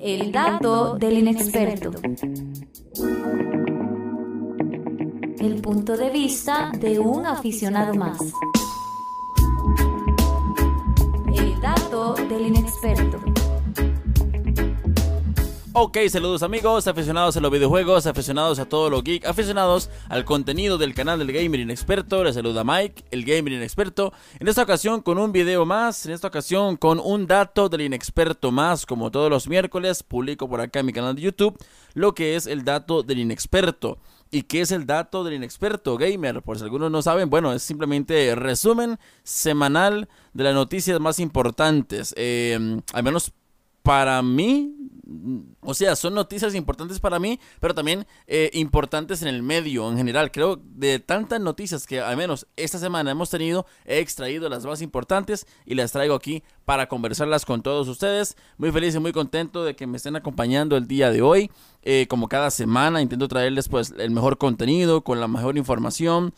El dato del inexperto. El punto de vista de un aficionado más. El dato del inexperto. Ok, saludos amigos, aficionados a los videojuegos, aficionados a todo lo geek, aficionados al contenido del canal del Gamer Inexperto. Les saluda Mike, el Gamer Inexperto. En esta ocasión con un video más, en esta ocasión con un dato del inexperto más. Como todos los miércoles, publico por acá en mi canal de YouTube lo que es el dato del inexperto. ¿Y qué es el dato del inexperto gamer? Por si algunos no saben, bueno, es simplemente resumen semanal de las noticias más importantes. Eh, al menos para mí, o sea, son noticias importantes para mí, pero también eh, importantes en el medio en general. Creo de tantas noticias que al menos esta semana hemos tenido, he extraído las más importantes y las traigo aquí para conversarlas con todos ustedes. Muy feliz y muy contento de que me estén acompañando el día de hoy. Eh, como cada semana intento traerles pues el mejor contenido, con la mejor información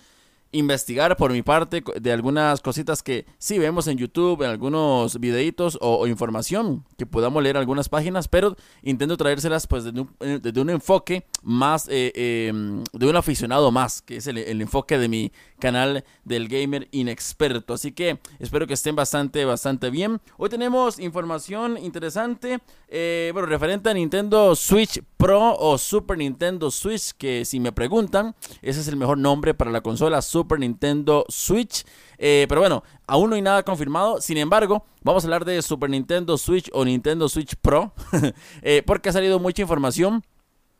investigar por mi parte de algunas cositas que sí vemos en YouTube, en algunos videitos o, información que podamos leer algunas páginas, pero intento traérselas pues desde un, eh, un enfoque más, eh, em, de un aficionado más, que es el, enfoque de mi canal del gamer inexperto. Así que espero que estén bastante, bastante bien. Hoy tenemos información interesante, eh, bueno, referente a Nintendo Switch Pro o Super Nintendo Switch, que si me preguntan, ese es el mejor nombre para la consola Super Nintendo Switch. Eh, pero bueno, aún no hay nada confirmado. Sin embargo, vamos a hablar de Super Nintendo Switch o Nintendo Switch Pro. Eh, porque ha salido mucha información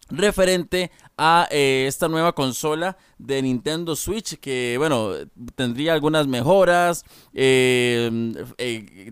referente a eh, esta nueva consola de Nintendo Switch que bueno tendría algunas mejoras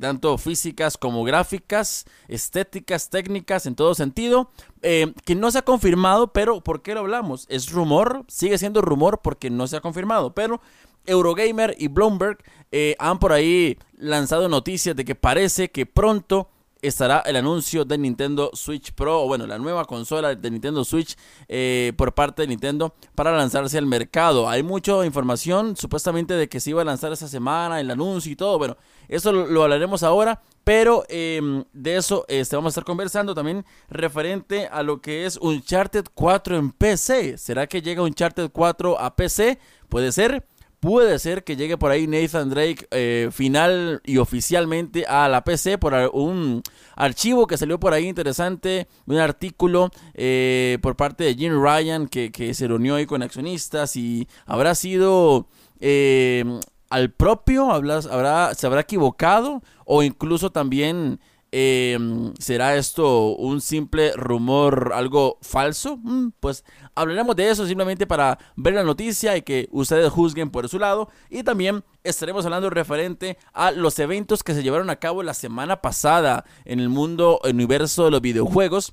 tanto físicas como gráficas estéticas técnicas en todo sentido que no se ha confirmado pero ¿por qué lo hablamos? es rumor sigue siendo rumor porque no se ha confirmado pero Eurogamer y Bloomberg eh, han por ahí lanzado noticias de que parece que pronto estará el anuncio de Nintendo Switch Pro, o bueno, la nueva consola de Nintendo Switch eh, por parte de Nintendo para lanzarse al mercado. Hay mucha información supuestamente de que se iba a lanzar esa semana, el anuncio y todo. Bueno, eso lo, hablaremos ahora, pero em, de eso este, vamos a estar conversando también referente a lo que es Uncharted 4 en PC. ¿Será que llega Uncharted 4 a PC? Puede ser. Puede ser que llegue por ahí Nathan Drake eh, final y oficialmente a la PC por un archivo que salió por ahí interesante, un artículo eh, por parte de Jim Ryan que, se reunió ahí con accionistas y habrá sido eh, al propio, habrá, se habrá equivocado o incluso también Em, ¿Será esto un simple rumor, algo falso? Mm, pues hablaremos de eso simplemente para ver la noticia y que ustedes juzguen por su lado. Y también estaremos hablando referente a los eventos que se llevaron a cabo la semana pasada en el mundo, universo de los videojuegos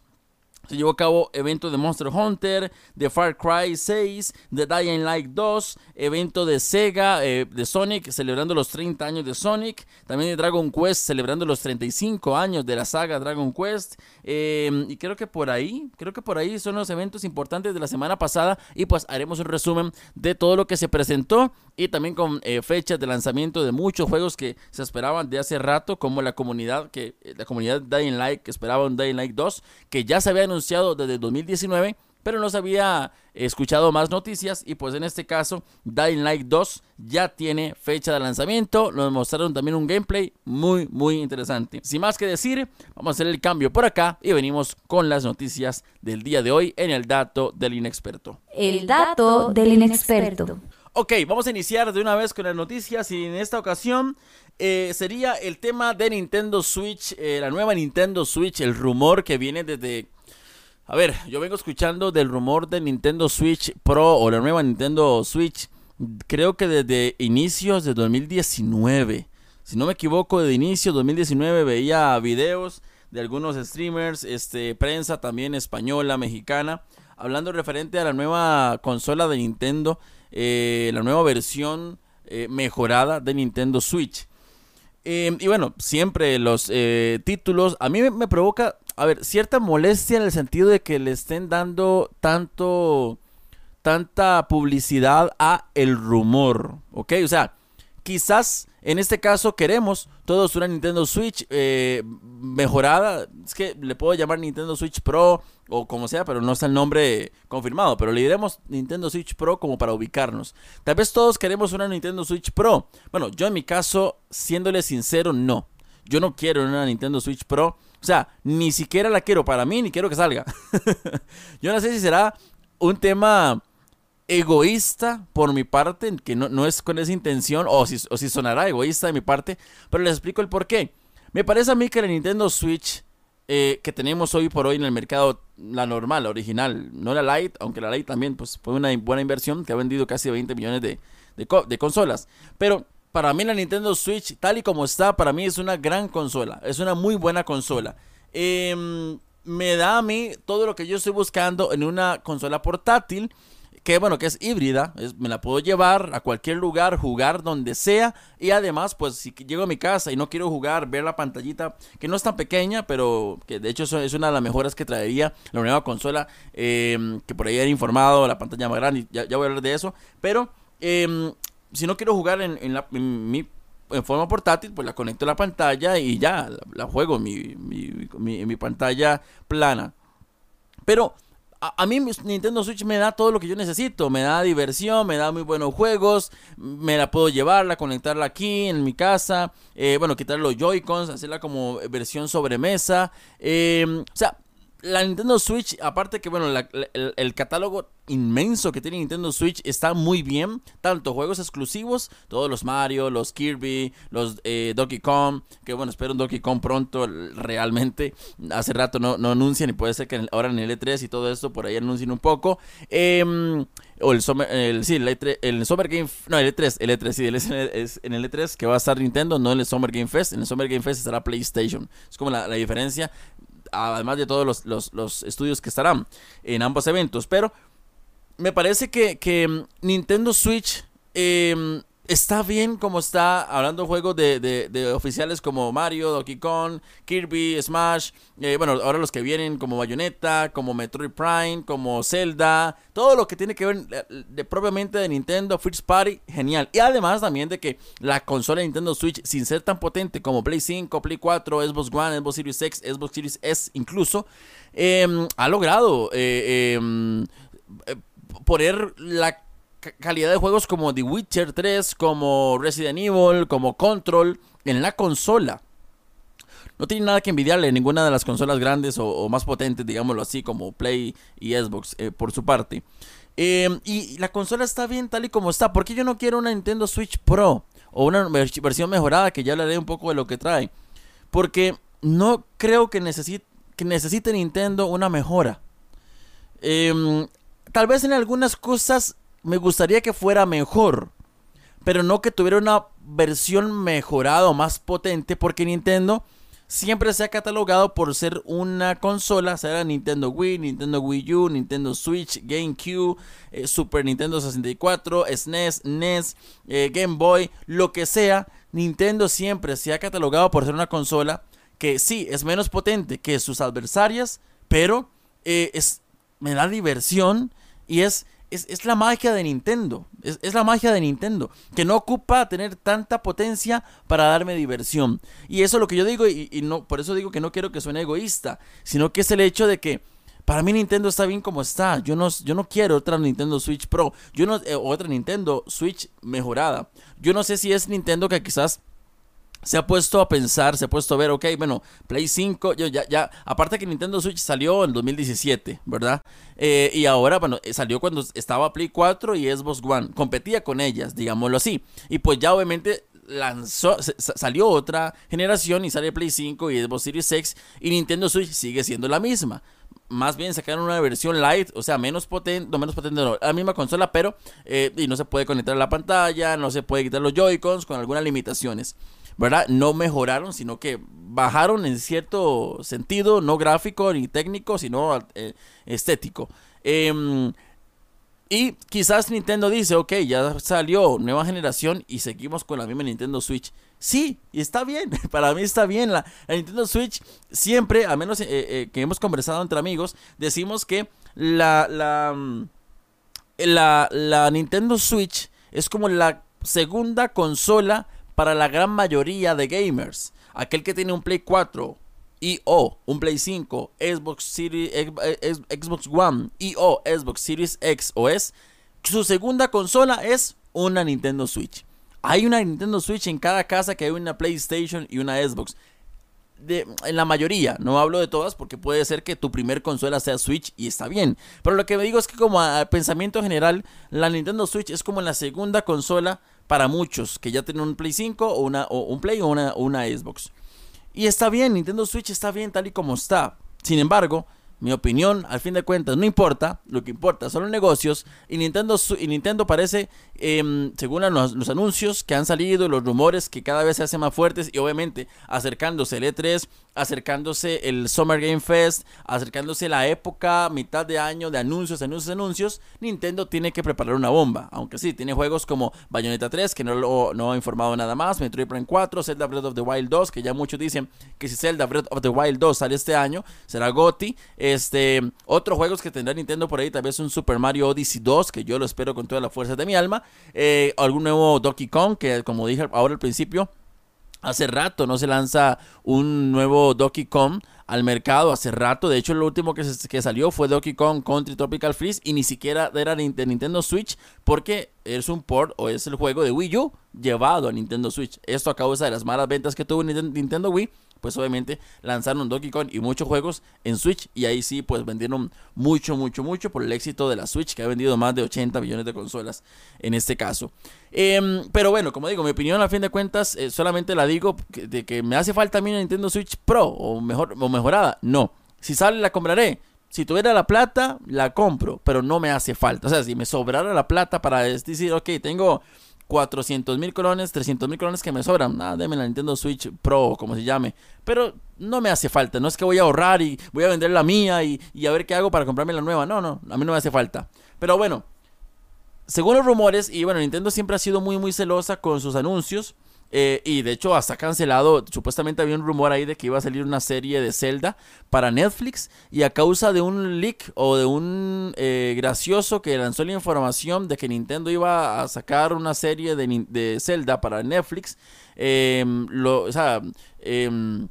se llevó a cabo evento de Monster Hunter, de Far Cry 6, de Dying Light 2, evento de Sega, eh, de Sonic, celebrando los 30 años de Sonic, también de Dragon Quest, celebrando los 35 años de la saga Dragon Quest, em, y creo que por ahí, creo que por ahí son los eventos importantes de la semana pasada, y pues haremos un resumen de todo lo que se presentó, y también con eh, fechas de lanzamiento de muchos juegos que se esperaban de hace rato, como la comunidad, que la comunidad Dying Light, que esperaba un Dying Light 2, que ya se había anunciado desde 2019, pero no se había escuchado más noticias y pues en este caso Dying Light 2 ya tiene fecha de lanzamiento, nos mostraron también un gameplay muy muy interesante. Sin más que decir, vamos a hacer el cambio por acá y venimos con las noticias del día de hoy en el dato del inexperto. El dato del inexperto. Ok, vamos a iniciar de una vez con las noticias y en esta ocasión eh, sería el tema de Nintendo Switch, eh, la nueva Nintendo Switch, el rumor que viene desde a ver, yo vengo escuchando del rumor de Nintendo Switch Pro o la nueva Nintendo Switch, creo que desde inicios de 2019. Si no me equivoco, de inicio de 2019 veía videos de algunos streamers, este, prensa también española, mexicana, hablando referente a la nueva consola de Nintendo, eh, la nueva versión eh, mejorada de Nintendo Switch. Eh, y bueno, siempre los títulos, a mí me provoca a ver, cierta molestia en el sentido de que le estén dando tanto, tanta publicidad a el rumor, ¿ok? O sea, quizás en este caso queremos todos una Nintendo Switch eh, mejorada. Es que le puedo llamar Nintendo Switch Pro o como sea, pero no está el nombre confirmado. Pero le diremos Nintendo Switch Pro como para ubicarnos. Tal vez todos queremos una Nintendo Switch Pro. Bueno, yo en mi caso, siéndole sincero, no. Yo no quiero una Nintendo Switch Pro. O sea, ni siquiera la quiero para mí, ni quiero que salga. yo no sé si será un tema egoísta por mi parte, que no, es con esa intención, o si, o si sonará egoísta de mi parte, pero les explico el por qué. Me parece a mí que la Nintendo Switch eh, que tenemos hoy por hoy en el mercado, la normal, la original, no la Lite, aunque la Lite también pues, fue una buena inversión que ha vendido casi 20 millones de, de consolas. Pero para mí la Nintendo Switch, tal y como está, para mí es una gran consola, es una muy buena consola. Em, me da a mí todo lo que yo estoy buscando en una consola portátil que bueno, que es híbrida, me la puedo llevar a cualquier lugar, jugar donde sea y además pues si llego a mi casa y no quiero jugar, ver la pantallita que no es tan pequeña, pero que de hecho es una de las mejoras que traería la nueva consola, em, que por ahí era informado, la pantalla más grande, ya, voy a hablar de eso, pero em, si no quiero jugar en, en, la, mi en forma portátil, pues la conecto a la pantalla y ya, la, juego en mi, mi, mi, pantalla plana. Pero a, mí Nintendo Switch me da todo lo que yo necesito. Me da diversión, me da muy buenos juegos. Me la puedo llevarla, conectarla aquí en mi casa. Eh, bueno, quitar los Joy-Cons, hacerla como versión sobremesa. Eh, o sea, la Nintendo Switch, aparte que, bueno, el, catálogo inmenso que tiene Nintendo Switch está muy bien. Tanto juegos exclusivos, todos los Mario, los Kirby, los eh, Donkey Kong, que bueno, espero un Donkey Kong pronto, realmente. Hace rato no, no anuncian y puede ser que ahora en el E3 y todo esto por ahí anuncien un poco. Em, o el Summer, el, sí, el, E3, el Summer Game, no, el E3, el E3, sí, el, es en el E3 que va a estar Nintendo, no en el Summer Game Fest. En el Summer Game Fest estará PlayStation. Es como la, la diferencia además de todos los, estudios que estarán en ambos eventos. Pero me parece que, mm, Nintendo Switch em, está bien como está, hablando de juegos de, oficiales como Mario, Donkey Kong, Kirby, Smash, eh, bueno, ahora los que vienen como Bayonetta, como Metroid Prime, como Zelda, todo lo que tiene que ver eh, de, propiamente de Nintendo First Party, genial. Y además también de que la consola de Nintendo Switch, sin ser tan potente como Play 5, Play 4, Xbox One, Xbox Series X, Xbox Series S incluso, em, ha logrado eh, em, poner la calidad de juegos como The Witcher 3, como Resident Evil, como Control en la consola. No tiene nada que envidiarle a ninguna de las consolas grandes o, más potentes, digámoslo así, como Play y Xbox, eh, por su parte. Em, y la consola está bien tal y como está. ¿Por qué yo no quiero una Nintendo Switch Pro? O una versión mejorada que ya hablaré un poco de lo que trae. Porque no creo que necesite, que necesite Nintendo una mejora. Em, tal vez en algunas cosas me gustaría que fuera mejor, pero no que tuviera una versión mejorada o más potente, porque Nintendo siempre se ha catalogado por ser una consola, sea Nintendo Wii, Nintendo Wii U, Nintendo Switch, GameCube, eh, Super Nintendo 64, SNES, NES, Game Boy, lo que sea, Nintendo siempre se ha catalogado por ser una consola que sí es menos potente que sus adversarias, pero eh, es, me da diversión y es es, la magia de Nintendo. Es, la magia de Nintendo. Que no ocupa tener tanta potencia para darme diversión. Y eso es lo que yo digo. Y, no, por eso digo que no quiero que suene egoísta. Sino que es el hecho de que. Para mí Nintendo está bien como está. Yo no, yo no quiero otra Nintendo Switch Pro. Yo no, eh, otra Nintendo Switch mejorada. Yo no sé si es Nintendo que quizás se ha puesto a pensar, se ha puesto a ver, ok, bueno, Play 5, yo ya, ya, aparte que Nintendo Switch salió en 2017, ¿verdad? Eh, y ahora, bueno, eh, salió cuando estaba Play 4 y Xbox One, competía con ellas, digámoslo así. Y pues ya obviamente lanzó, salió otra generación y sale Play 5 y Xbox Series X y Nintendo Switch sigue siendo la misma. Más bien sacaron una versión light, o sea, menos potente, no menos potente, no, la misma consola, pero eh, y no se puede conectar a la pantalla, no se puede quitar los Joy-Cons con algunas limitaciones. ¿Verdad? No mejoraron, sino que bajaron en cierto sentido, no gráfico ni técnico, sino eh, estético. Em, y quizás Nintendo dice, ok, ya salió nueva generación y seguimos con la misma Nintendo Switch. Sí, está bien, para mí está bien. La, Nintendo Switch siempre, a menos eh, eh, que hemos conversado entre amigos, decimos que la, la, la Nintendo Switch es como la segunda consola para la gran mayoría de gamers. Aquel que tiene un Play 4 y o un Play 5, Xbox Series, Xbox One y o Xbox Series X o S, su segunda consola es una Nintendo Switch. Hay una Nintendo Switch en cada casa que hay una PlayStation y una Xbox. De, en la mayoría, no hablo de todas porque puede ser que tu primer consola sea Switch y está bien. Pero lo que me digo es que como a pensamiento general, la Nintendo Switch es como la segunda consola para muchos que ya tienen un Play 5 o, una, o un Play o una, una Xbox. Y está bien, Nintendo Switch está bien tal y como está. Sin embargo, mi opinión, al fin de cuentas, no importa. Lo que importa son los negocios. Y Nintendo, y Nintendo parece, em, según los, anuncios que han salido, los rumores que cada vez se hacen más fuertes. Y obviamente acercándose el E3, acercándose el Summer Game Fest, acercándose la época, mitad de año de anuncios, anuncios, anuncios. Nintendo tiene que preparar una bomba. Aunque sí, tiene juegos como Bayonetta 3, que no, lo, no ha informado nada más. Metroid Prime 4, Zelda Breath of the Wild 2, que ya muchos dicen que si Zelda Breath of the Wild 2 sale este año, será GOTY. Este, otros juegos que tendrá Nintendo por ahí, tal vez un Super Mario Odyssey 2, que yo lo espero con toda la fuerza de mi alma. Eh, algún nuevo Donkey Kong, que como dije ahora al principio, hace rato no se lanza un nuevo Donkey Kong al mercado hace rato. De hecho, lo último que, que, salió fue Donkey Kong Country Tropical Freeze y ni siquiera era de Nintendo Switch porque es un port o es el juego de Wii U llevado a Nintendo Switch. Esto a causa de las malas ventas que tuvo Nintendo Wii pues obviamente lanzaron Donkey Kong y muchos juegos en Switch y ahí sí pues vendieron mucho, mucho, mucho por el éxito de la Switch que ha vendido más de 80 millones de consolas en este caso. Em, pero bueno, como digo, mi opinión a fin de cuentas eh, solamente la digo de que me hace falta a mí una Nintendo Switch Pro o, mejor, o mejorada. No, si sale la compraré. Si tuviera la plata, la compro, pero no me hace falta. O sea, si me sobrara la plata para decir, ok, tengo 400 mil colones, 300 mil colones que me sobran. Nada, deme la Nintendo Switch Pro, como se llame. Pero no me hace falta. No es que voy a ahorrar y voy a vender la mía y, y a ver qué hago para comprarme la nueva. No, no, a mí no me hace falta. Pero bueno, según los rumores, y bueno, Nintendo siempre ha sido muy, muy celosa con sus anuncios. Eh, y de hecho hasta cancelado, supuestamente había un rumor ahí de que iba a salir una serie de Zelda para Netflix y a causa de un leak o de un eh, gracioso que lanzó la información de que Nintendo iba a sacar una serie de, de Zelda para Netflix, em, o sea, em,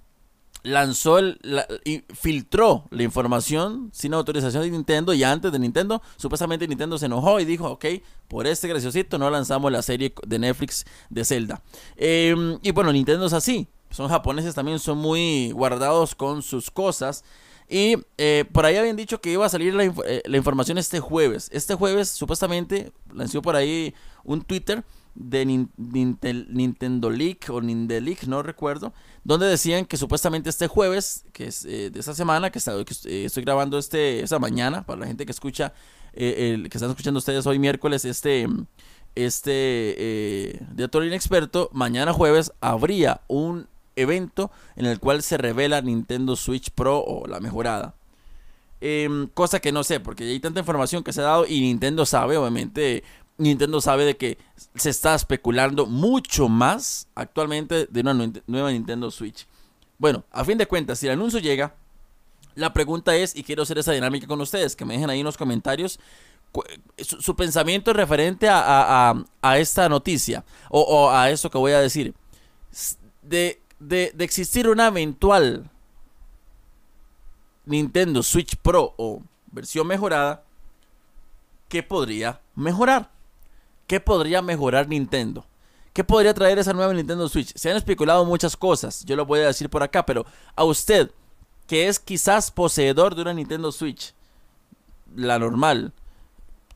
lanzó el, y filtró la información sin autorización de Nintendo y antes de Nintendo, supuestamente Nintendo se enojó y dijo, ok, por este graciosito no lanzamos la serie de Netflix de Zelda. Em, y bueno, Nintendo es así, son japoneses también, son muy guardados con sus cosas. Y eh, por ahí habían dicho que iba a salir la, eh, la información este jueves. Este jueves supuestamente lanzó por ahí un Twitter de Nintendo League o League, no recuerdo, donde decían que supuestamente este jueves, que es eh, de esta semana, que, eh, estoy grabando este, esta mañana, para la gente que escucha, eh, que están escuchando ustedes hoy miércoles, este, este de Actor Inexperto, mañana jueves habría un evento en el cual se revela Nintendo Switch Pro o la mejorada. Em, cosa que no sé, porque hay tanta información que se ha dado y Nintendo sabe, obviamente, Nintendo sabe de que se está especulando mucho más actualmente de una nueva Nintendo Switch. Bueno, a fin de cuentas, si el anuncio llega, la pregunta es, y quiero hacer esa dinámica con ustedes, que me dejen ahí en los comentarios su, pensamiento referente a, esta noticia o, a eso que voy a decir. De, de existir una eventual Nintendo Switch Pro o versión mejorada, ¿qué podría mejorar? ¿Qué podría mejorar Nintendo? ¿Qué podría traer esa nueva Nintendo Switch? Se han especulado muchas cosas, yo lo voy a decir por acá, pero a usted, que es quizás poseedor de una Nintendo Switch, la normal,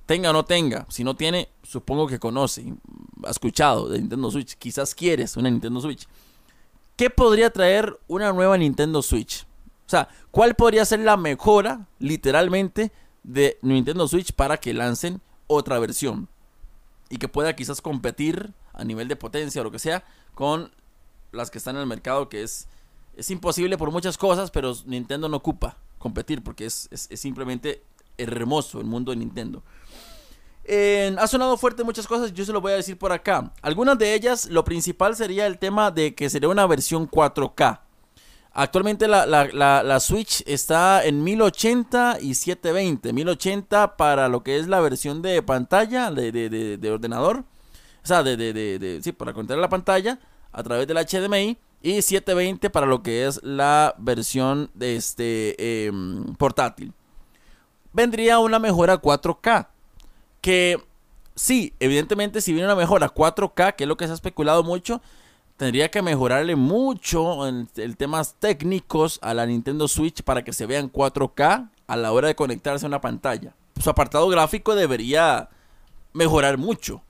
tenga o no tenga, si no tiene, supongo que conoce, ha escuchado de Nintendo Switch, quizás quieres una Nintendo Switch. ¿Qué podría traer una nueva Nintendo Switch? O sea, ¿cuál podría ser la mejora, literalmente, de Nintendo Switch para que lancen otra versión? Y que pueda quizás competir a nivel de potencia o lo que sea con las que están en el mercado, que es, es imposible por muchas cosas, pero Nintendo no ocupa competir porque es, simplemente hermoso el mundo de Nintendo. ha sonado fuerte muchas cosas, yo se lo voy a decir por acá. Algunas de ellas, lo principal sería el tema de que sería una versión 4K. Actualmente la, Switch está en 1080 y 720. 1080 para lo que es la versión de pantalla de, ordenador. o sea, de, de, de, sí, para conectar la pantalla a través del HDMI y 720 para lo que es la versión de este em, portátil. Vendría una mejora 4K, que sí, evidentemente si viene una mejora 4K, que es lo que se ha especulado mucho, tendría que mejorarle mucho en el temas técnicos a la Nintendo Switch para que se vean 4K a la hora de conectarse a una pantalla. Su apartado gráfico debería mejorar mucho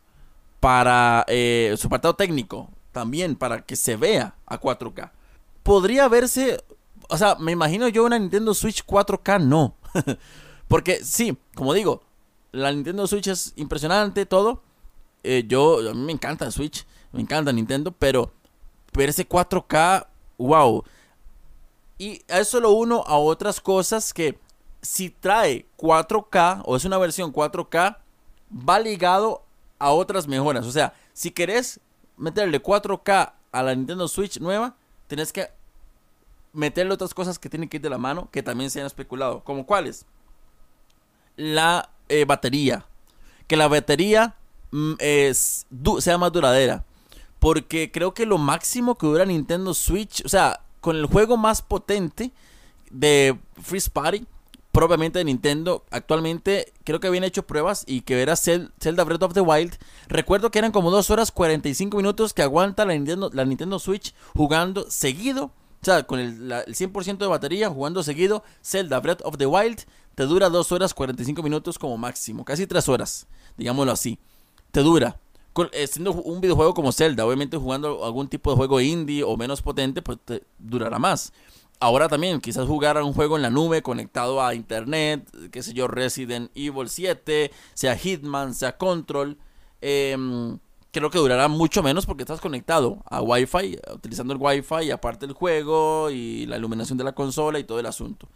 para eh, su apartado técnico también para que se vea a 4K. Podría verse, o sea, me imagino yo una Nintendo Switch 4K, no. Porque sí, como digo, la Nintendo Switch es impresionante, todo. Eh, yo, a mí me encanta Switch, me encanta Nintendo, pero verse 4K, wow. Y eso lo uno a otras cosas que si trae 4K o es una versión 4K, va ligado a otras mejoras. O sea, si querés meterle 4K a la Nintendo Switch nueva, tenés que meterle otras cosas que tienen que ir de la mano, que también se han especulado. ¿Como cuáles? La eh, batería. Que la batería mm, sea más duradera. Porque creo que lo máximo que dura Nintendo Switch, o sea, con el juego más potente de Free Party, propiamente de Nintendo. Actualmente creo que habían hecho pruebas y que era Zelda Breath of the Wild. Recuerdo que eran como 2 horas 45 minutos que aguanta la Nintendo, la Nintendo Switch jugando seguido. O sea, con el, 100% de batería, jugando seguido, Zelda Breath of the Wild, te dura 2 horas 45 minutos como máximo, casi 3 horas, digámoslo así. Te dura. Eh, siendo un videojuego como Zelda, obviamente jugando algún tipo de juego indie o menos potente, pues te durará más ahora también quizás jugar a un juego en la nube conectado a internet, qué sé yo, Resident Evil 7, sea Hitman, sea Control, em, creo que durará mucho menos porque estás conectado a Wi-Fi, utilizando el Wi-Fi y aparte el juego y la iluminación de la consola y todo el asunto.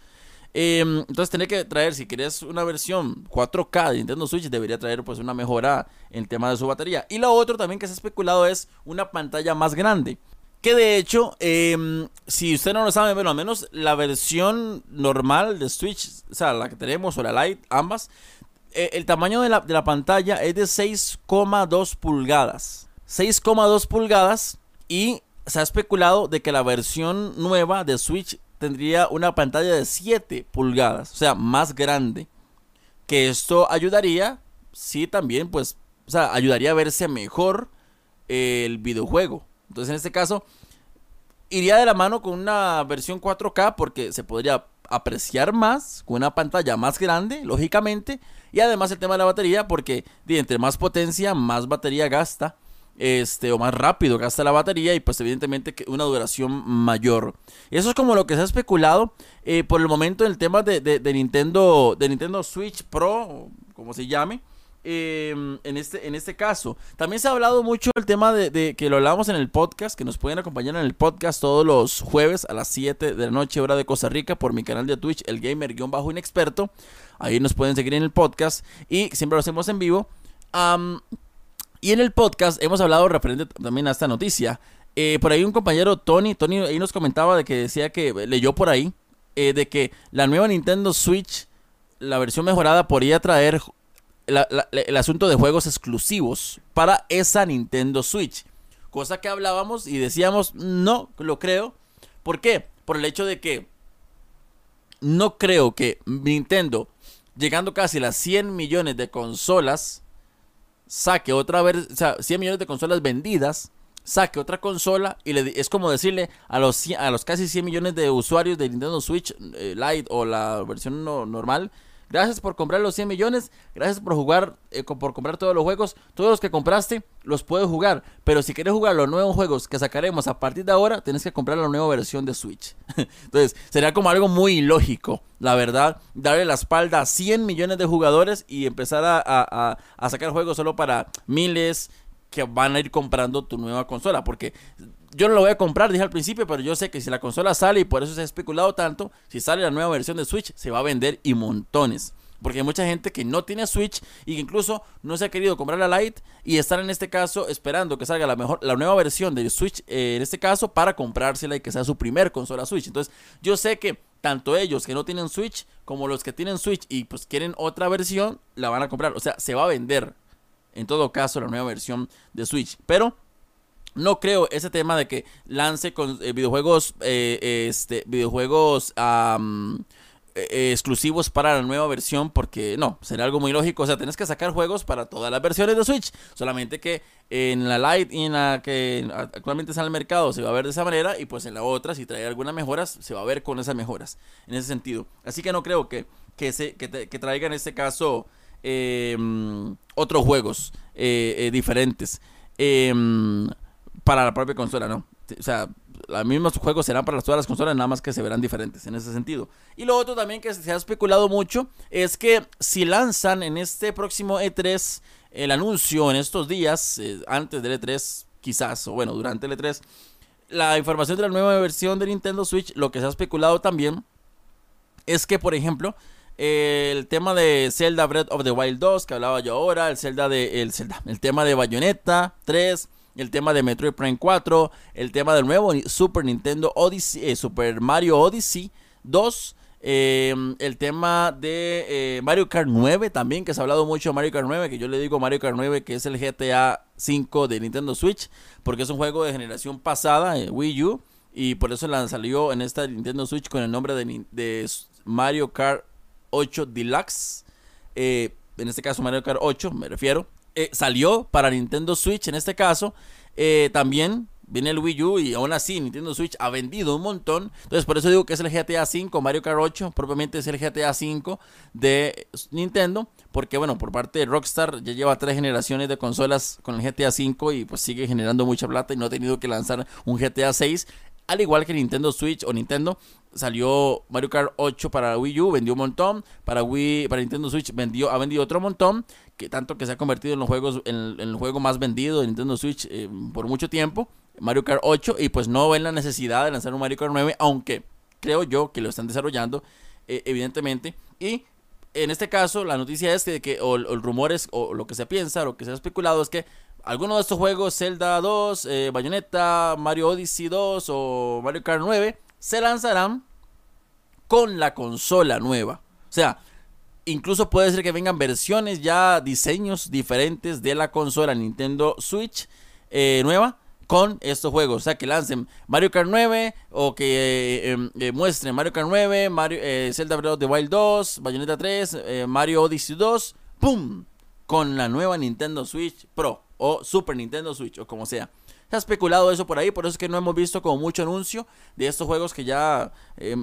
Em, entonces tener que traer, si quieres una versión 4K de Nintendo Switch, debería traer pues una mejora en tema de su batería. Y lo otro también que se ha especulado es una pantalla más grande. Que de hecho, em, si usted no lo sabe, bueno, al menos la versión normal de Switch, o sea, la que tenemos o la Lite, ambas, eh, el tamaño de la, de la pantalla es de 6,2 pulgadas. 6,2 pulgadas y se ha especulado de que la versión nueva de Switch tendría una pantalla de 7 pulgadas, o sea, más grande. Que esto ayudaría, sí, también, pues, o sea, ayudaría a verse mejor el videojuego. Entonces, en este caso, iría de la mano con una versión 4K porque se podría apreciar más con una pantalla más grande, lógicamente. Y además el tema de la batería, porque entre más potencia, más batería gasta. Este, o más rápido gasta la batería y pues evidentemente una duración mayor. Eso es como lo que se ha especulado eh, por el momento en el tema de, de, Nintendo, de Nintendo Switch Pro, como se llame. Em, en, este, en este caso. También se ha hablado mucho del tema de, que lo hablábamos en el podcast, que nos pueden acompañar en el podcast todos los jueves a las 7 de la noche, hora de Costa Rica, por mi canal de Twitch, el gamer-inexperto. Ahí nos pueden seguir en el podcast y siempre lo hacemos en vivo. Y en el podcast hemos hablado referente también a esta noticia. Eh, por ahí un compañero, Tony, Tony ahí nos comentaba de que decía que leyó por ahí eh, de que la nueva Nintendo Switch, la versión mejorada, podría traer el asunto de juegos exclusivos para esa Nintendo Switch. Cosa que hablábamos y decíamos, no lo creo. ¿Por qué? Por el hecho de que no creo que Nintendo, llegando casi a las 100 millones de consolas, saque otra vez, o sea, 100 millones de consolas vendidas, saque otra consola y le, es como decirle a los, a los casi 100 millones de usuarios de Nintendo Switch eh, Lite o la versión normal Gracias por comprar los 100 millones. Gracias por jugar, eh, por comprar todos los juegos. Todos los que compraste los puedes jugar. Pero si quieres jugar los nuevos juegos que sacaremos a partir de ahora, tienes que comprar la nueva versión de Switch. Entonces, sería como algo muy ilógico, la verdad, darle la espalda a 100 millones de jugadores y empezar a, a sacar juegos solo para miles que van a ir comprando tu nueva consola. Porque yo no lo voy a comprar, dije al principio, pero yo sé que si la consola sale y por eso se ha especulado tanto, si sale la nueva versión de Switch, se va a vender y montones. Porque hay mucha gente que no tiene Switch y que incluso no se ha querido comprar la Lite y están en este caso esperando que salga la mejor, la nueva versión de Switch eh, en este caso para comprársela y que sea su primer consola Switch. Entonces, yo sé que tanto ellos que no tienen Switch como los que tienen Switch y pues quieren otra versión, la van a comprar. O sea, se va a vender en todo caso, la nueva versión de Switch. Pero no creo ese tema de que lance con eh, videojuegos, eh, este, videojuegos eh, exclusivos para la nueva versión, porque no, sería algo muy lógico. O sea, tenés que sacar juegos para todas las versiones de Switch. Solamente que en la Lite y en la que actualmente está en el mercado se va a ver de esa manera, y pues en la otra, si trae algunas mejoras, se va a ver con esas mejoras. En ese sentido. Así que no creo que, que, se, que, traiga en este caso em, otros juegos diferentes. Em, para la propia consola, ¿no? O sea, los mismos juegos serán para todas las consolas, nada más que se verán diferentes en ese sentido. Y lo otro también que se ha especulado mucho es que si lanzan en este próximo E3 el anuncio en estos días, eh, antes del E3 quizás, o bueno, durante el E3, la información de la nueva versión de Nintendo Switch, lo que se ha especulado también es que, por ejemplo, el tema de Zelda Breath of the Wild 2, que hablaba yo ahora, el Zelda de el Zelda, el tema de Bayonetta 3, el tema de Metroid Prime 4, el tema del nuevo Super Nintendo Odyssey, eh, Super Mario Odyssey 2, em, el tema de eh, Mario Kart 9 también, que se ha hablado mucho de Mario Kart 9, que yo le digo Mario Kart 9 que es el GTA 5 de Nintendo Switch, porque es un juego de generación pasada, eh, Wii U, y por eso la salió en esta Nintendo Switch con el nombre de, de Mario Kart 8 Deluxe. en este caso Mario Kart 8, me refiero. Eh, salió para Nintendo Switch en este caso. Eh, también viene el Wii U y aún así Nintendo Switch ha vendido un montón. Entonces por eso digo que es el GTA V, Mario Kart 8, propiamente es el GTA V de Nintendo. Porque bueno, por parte de Rockstar ya lleva tres generaciones de consolas con el GTA V y pues sigue generando mucha plata y no ha tenido que lanzar un GTA 6. Al igual que Nintendo Switch o Nintendo, salió Mario Kart 8 para Wii U, vendió un montón. Para Wii, para Nintendo Switch vendió, ha vendido otro montón. Que tanto que se ha convertido en los juegos, en, el juego más vendido de Nintendo Switch eh, por mucho tiempo. Mario Kart 8. Y pues no ven la necesidad de lanzar un Mario Kart 9. Aunque creo yo que lo están desarrollando. Eh, evidentemente. Y en este caso, la noticia es que, que o, el rumor es, o lo que se piensa, lo que se ha especulado es que alguno de estos juegos, Zelda 2, eh, Bayonetta, Mario Odyssey 2 o Mario Kart 9, se lanzarán con la consola nueva. O sea, incluso puede ser que vengan versiones ya, diseños diferentes de la consola Nintendo Switch eh, nueva con estos juegos. O sea, que lancen Mario Kart 9 o que eh, em, muestren Mario Kart 9, Mario, Zelda Breath of the Wild 2, Bayonetta 3, Mario Odyssey 2, ¡pum! Con la nueva Nintendo Switch Pro o Super Nintendo Switch o como sea. Se ha especulado eso por ahí, por eso es que no hemos visto como mucho anuncio de estos juegos que ya... Eh,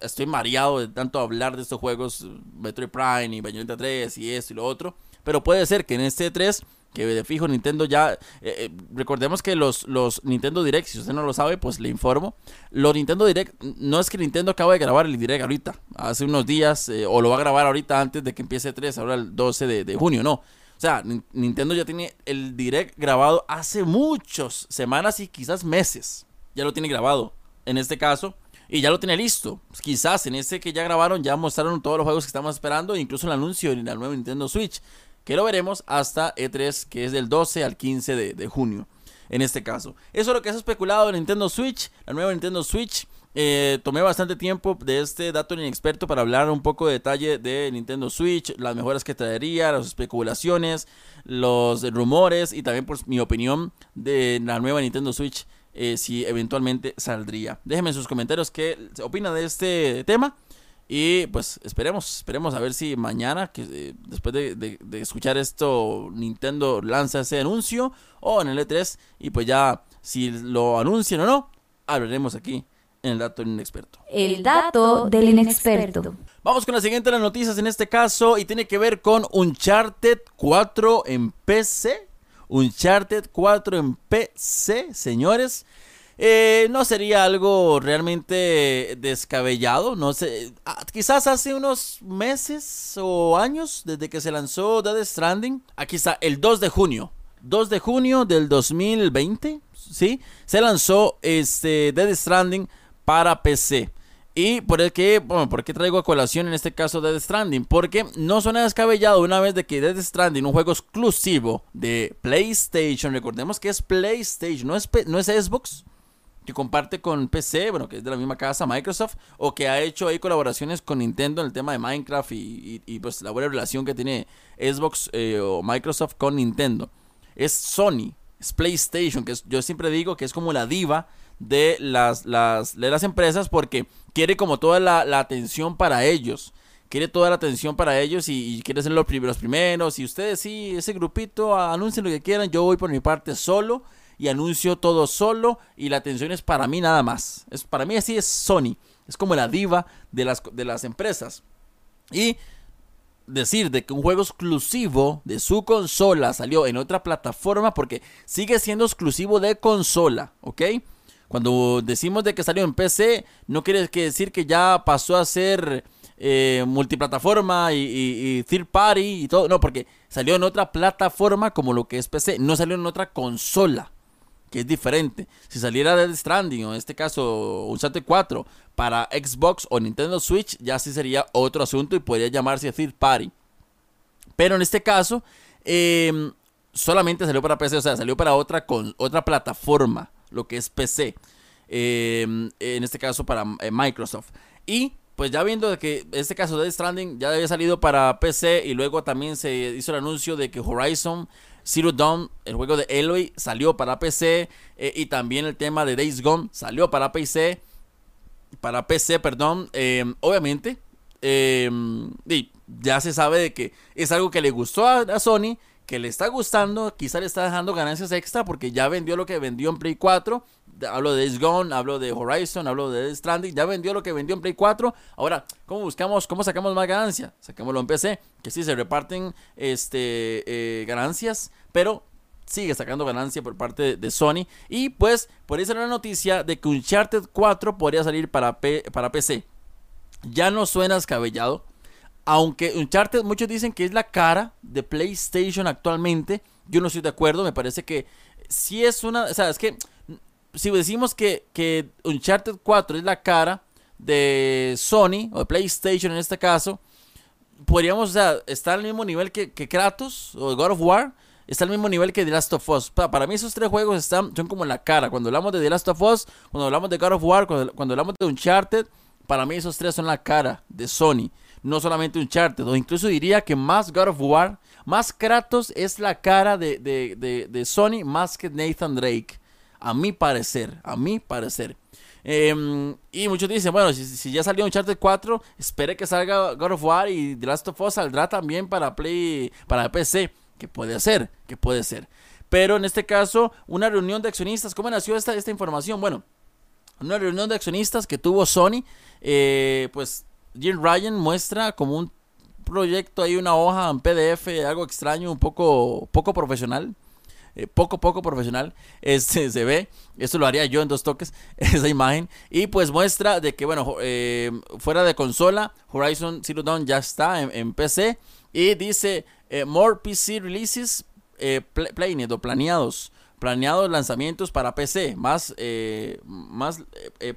estoy mareado de tanto hablar de estos juegos, Metroid Prime y Bayonetta 3 y esto y lo otro. Pero puede ser que en este 3 que de fijo Nintendo ya... Eh, eh, recordemos que los, los Nintendo Direct, si usted no lo sabe, pues le informo. Los Nintendo Direct, no es que Nintendo acaba de grabar el Direct ahorita, hace unos días, o lo va a grabar ahorita antes de que empiece 3, ahora el 12 de, de junio, no. O sea, Nintendo ya tiene el direct grabado hace muchas semanas y quizás meses. Ya lo tiene grabado. En este caso. Y ya lo tiene listo. Quizás en ese que ya grabaron ya mostraron todos los juegos que estamos esperando. Incluso el anuncio de la nueva Nintendo Switch. Que lo veremos hasta E3 que es del 12 al 15 de, de junio. En este caso. Eso es lo que se ha especulado de Nintendo Switch. La nueva Nintendo Switch. Eh, tomé bastante tiempo de este dato inexperto para hablar un poco de detalle de Nintendo Switch, las mejoras que traería, las especulaciones, los rumores y también por mi opinión de la nueva Nintendo Switch eh, si eventualmente saldría. Déjenme en sus comentarios qué opinan de este tema. Y pues esperemos, esperemos a ver si mañana, que eh, después de, de, escuchar esto, Nintendo lanza ese anuncio o en el E3. Y pues ya, si lo anuncian o no, hablaremos aquí el dato del inexperto. El dato del inexperto. Vamos con la siguiente de las noticias en este caso y tiene que ver con Uncharted 4 en PC. Uncharted 4 en PC, señores. Eh, no sería algo realmente descabellado, no sé, ah, quizás hace unos meses o años desde que se lanzó Dead Stranding, aquí está, el 2 de junio, 2 de junio del 2020, ¿sí? Se lanzó este Dead Stranding para PC. ¿Y por qué, bueno, por qué traigo a colación en este caso Dead Stranding? Porque no suena descabellado una vez de que Dead Stranding, un juego exclusivo de PlayStation, recordemos que es PlayStation, no es, no es Xbox, que comparte con PC, bueno, que es de la misma casa, Microsoft, o que ha hecho ahí colaboraciones con Nintendo en el tema de Minecraft y, pues la buena relación que tiene Xbox eh, o Microsoft con Nintendo. Es Sony, es PlayStation, que yo siempre digo que es como la diva de las, las, de las empresas porque quiere como toda la, atención para ellos. Quiere toda la atención para ellos y, quiere ser los primeros primeros. Y ustedes sí, ese grupito, anuncien lo que quieran. Yo voy por mi parte solo y anuncio todo solo y la atención es para mí nada más. Es, para mí así es Sony. Es como la diva de las, de las empresas. Y decir de que un juego exclusivo de su consola salió en otra plataforma porque sigue siendo exclusivo de consola, ¿ok? Cuando decimos de que salió en PC, no quiere decir que ya pasó a ser eh, multiplataforma y, third party y todo. No, porque salió en otra plataforma como lo que es PC. No salió en otra consola, que es diferente. Si saliera Dead Stranding, o en este caso Uncharted 4, para Xbox o Nintendo Switch, ya sí sería otro asunto y podría llamarse third party. Pero en este caso, em, solamente salió para PC, o sea, salió para otra, con, otra plataforma lo que es PC. Em, en este caso para eh, Microsoft. Y pues ya viendo que este caso de Stranding ya había salido para PC y luego también se hizo el anuncio de que Horizon Zero Dawn, el juego de Eloy, salió para PC eh, y también el tema de Days Gone salió para PC, para PC, perdón. Em, obviamente, em, y ya se sabe de que es algo que le gustó a Sony que le está gustando, quizá le está dejando ganancias extra porque ya vendió lo que vendió en Play 4. Hablo de Days Gone, hablo de Horizon, hablo de Death Stranding, ya vendió lo que vendió en Play 4. Ahora, ¿cómo buscamos, cómo sacamos más ganancia? Saquémoslo en PC, que sí se reparten este, eh, ganancias, pero sigue sacando ganancia por parte de Sony. Y pues, por eso la noticia de que Uncharted 4 podría salir para, para PC. Ya no suena escabellado aunque Uncharted muchos dicen que es la cara de PlayStation actualmente, yo no estoy de acuerdo, me parece que si es una, o sea, es que si decimos que, que Uncharted 4 es la cara de Sony o de PlayStation en este caso, podríamos, o sea, estar al mismo nivel que, Kratos o God of War, está al mismo nivel que The Last of Us. Para, mí esos tres juegos están, son como la cara. Cuando hablamos de The Last of Us, cuando hablamos de God of War, cuando, cuando hablamos de Uncharted, para mí esos tres son la cara de Sony no solamente Uncharted, o incluso diría que más God of War, más Kratos es la cara de, de, Sony más que Nathan Drake. A mi parecer, a mi parecer. Em, y muchos dicen, bueno, si, ya salió Uncharted 4, espere que salga God of War y The Last of Us saldrá también para Play, para PC, que puede ser, que puede ser. Pero en este caso, una reunión de accionistas, ¿cómo nació esta, esta información? Bueno, una reunión de accionistas que tuvo Sony, eh, pues Jim Ryan muestra como un proyecto ahí, una hoja en PDF, algo extraño, un poco, poco profesional. Eh, poco, poco profesional. Este se ve. Esto lo haría yo en dos toques. Esa imagen. Y pues muestra de que, bueno, eh, fuera de consola, Horizon Zero Dawn ya está en, PC. Y dice: eh, More PC releases planeados. Planeados lanzamientos para PC. Más, más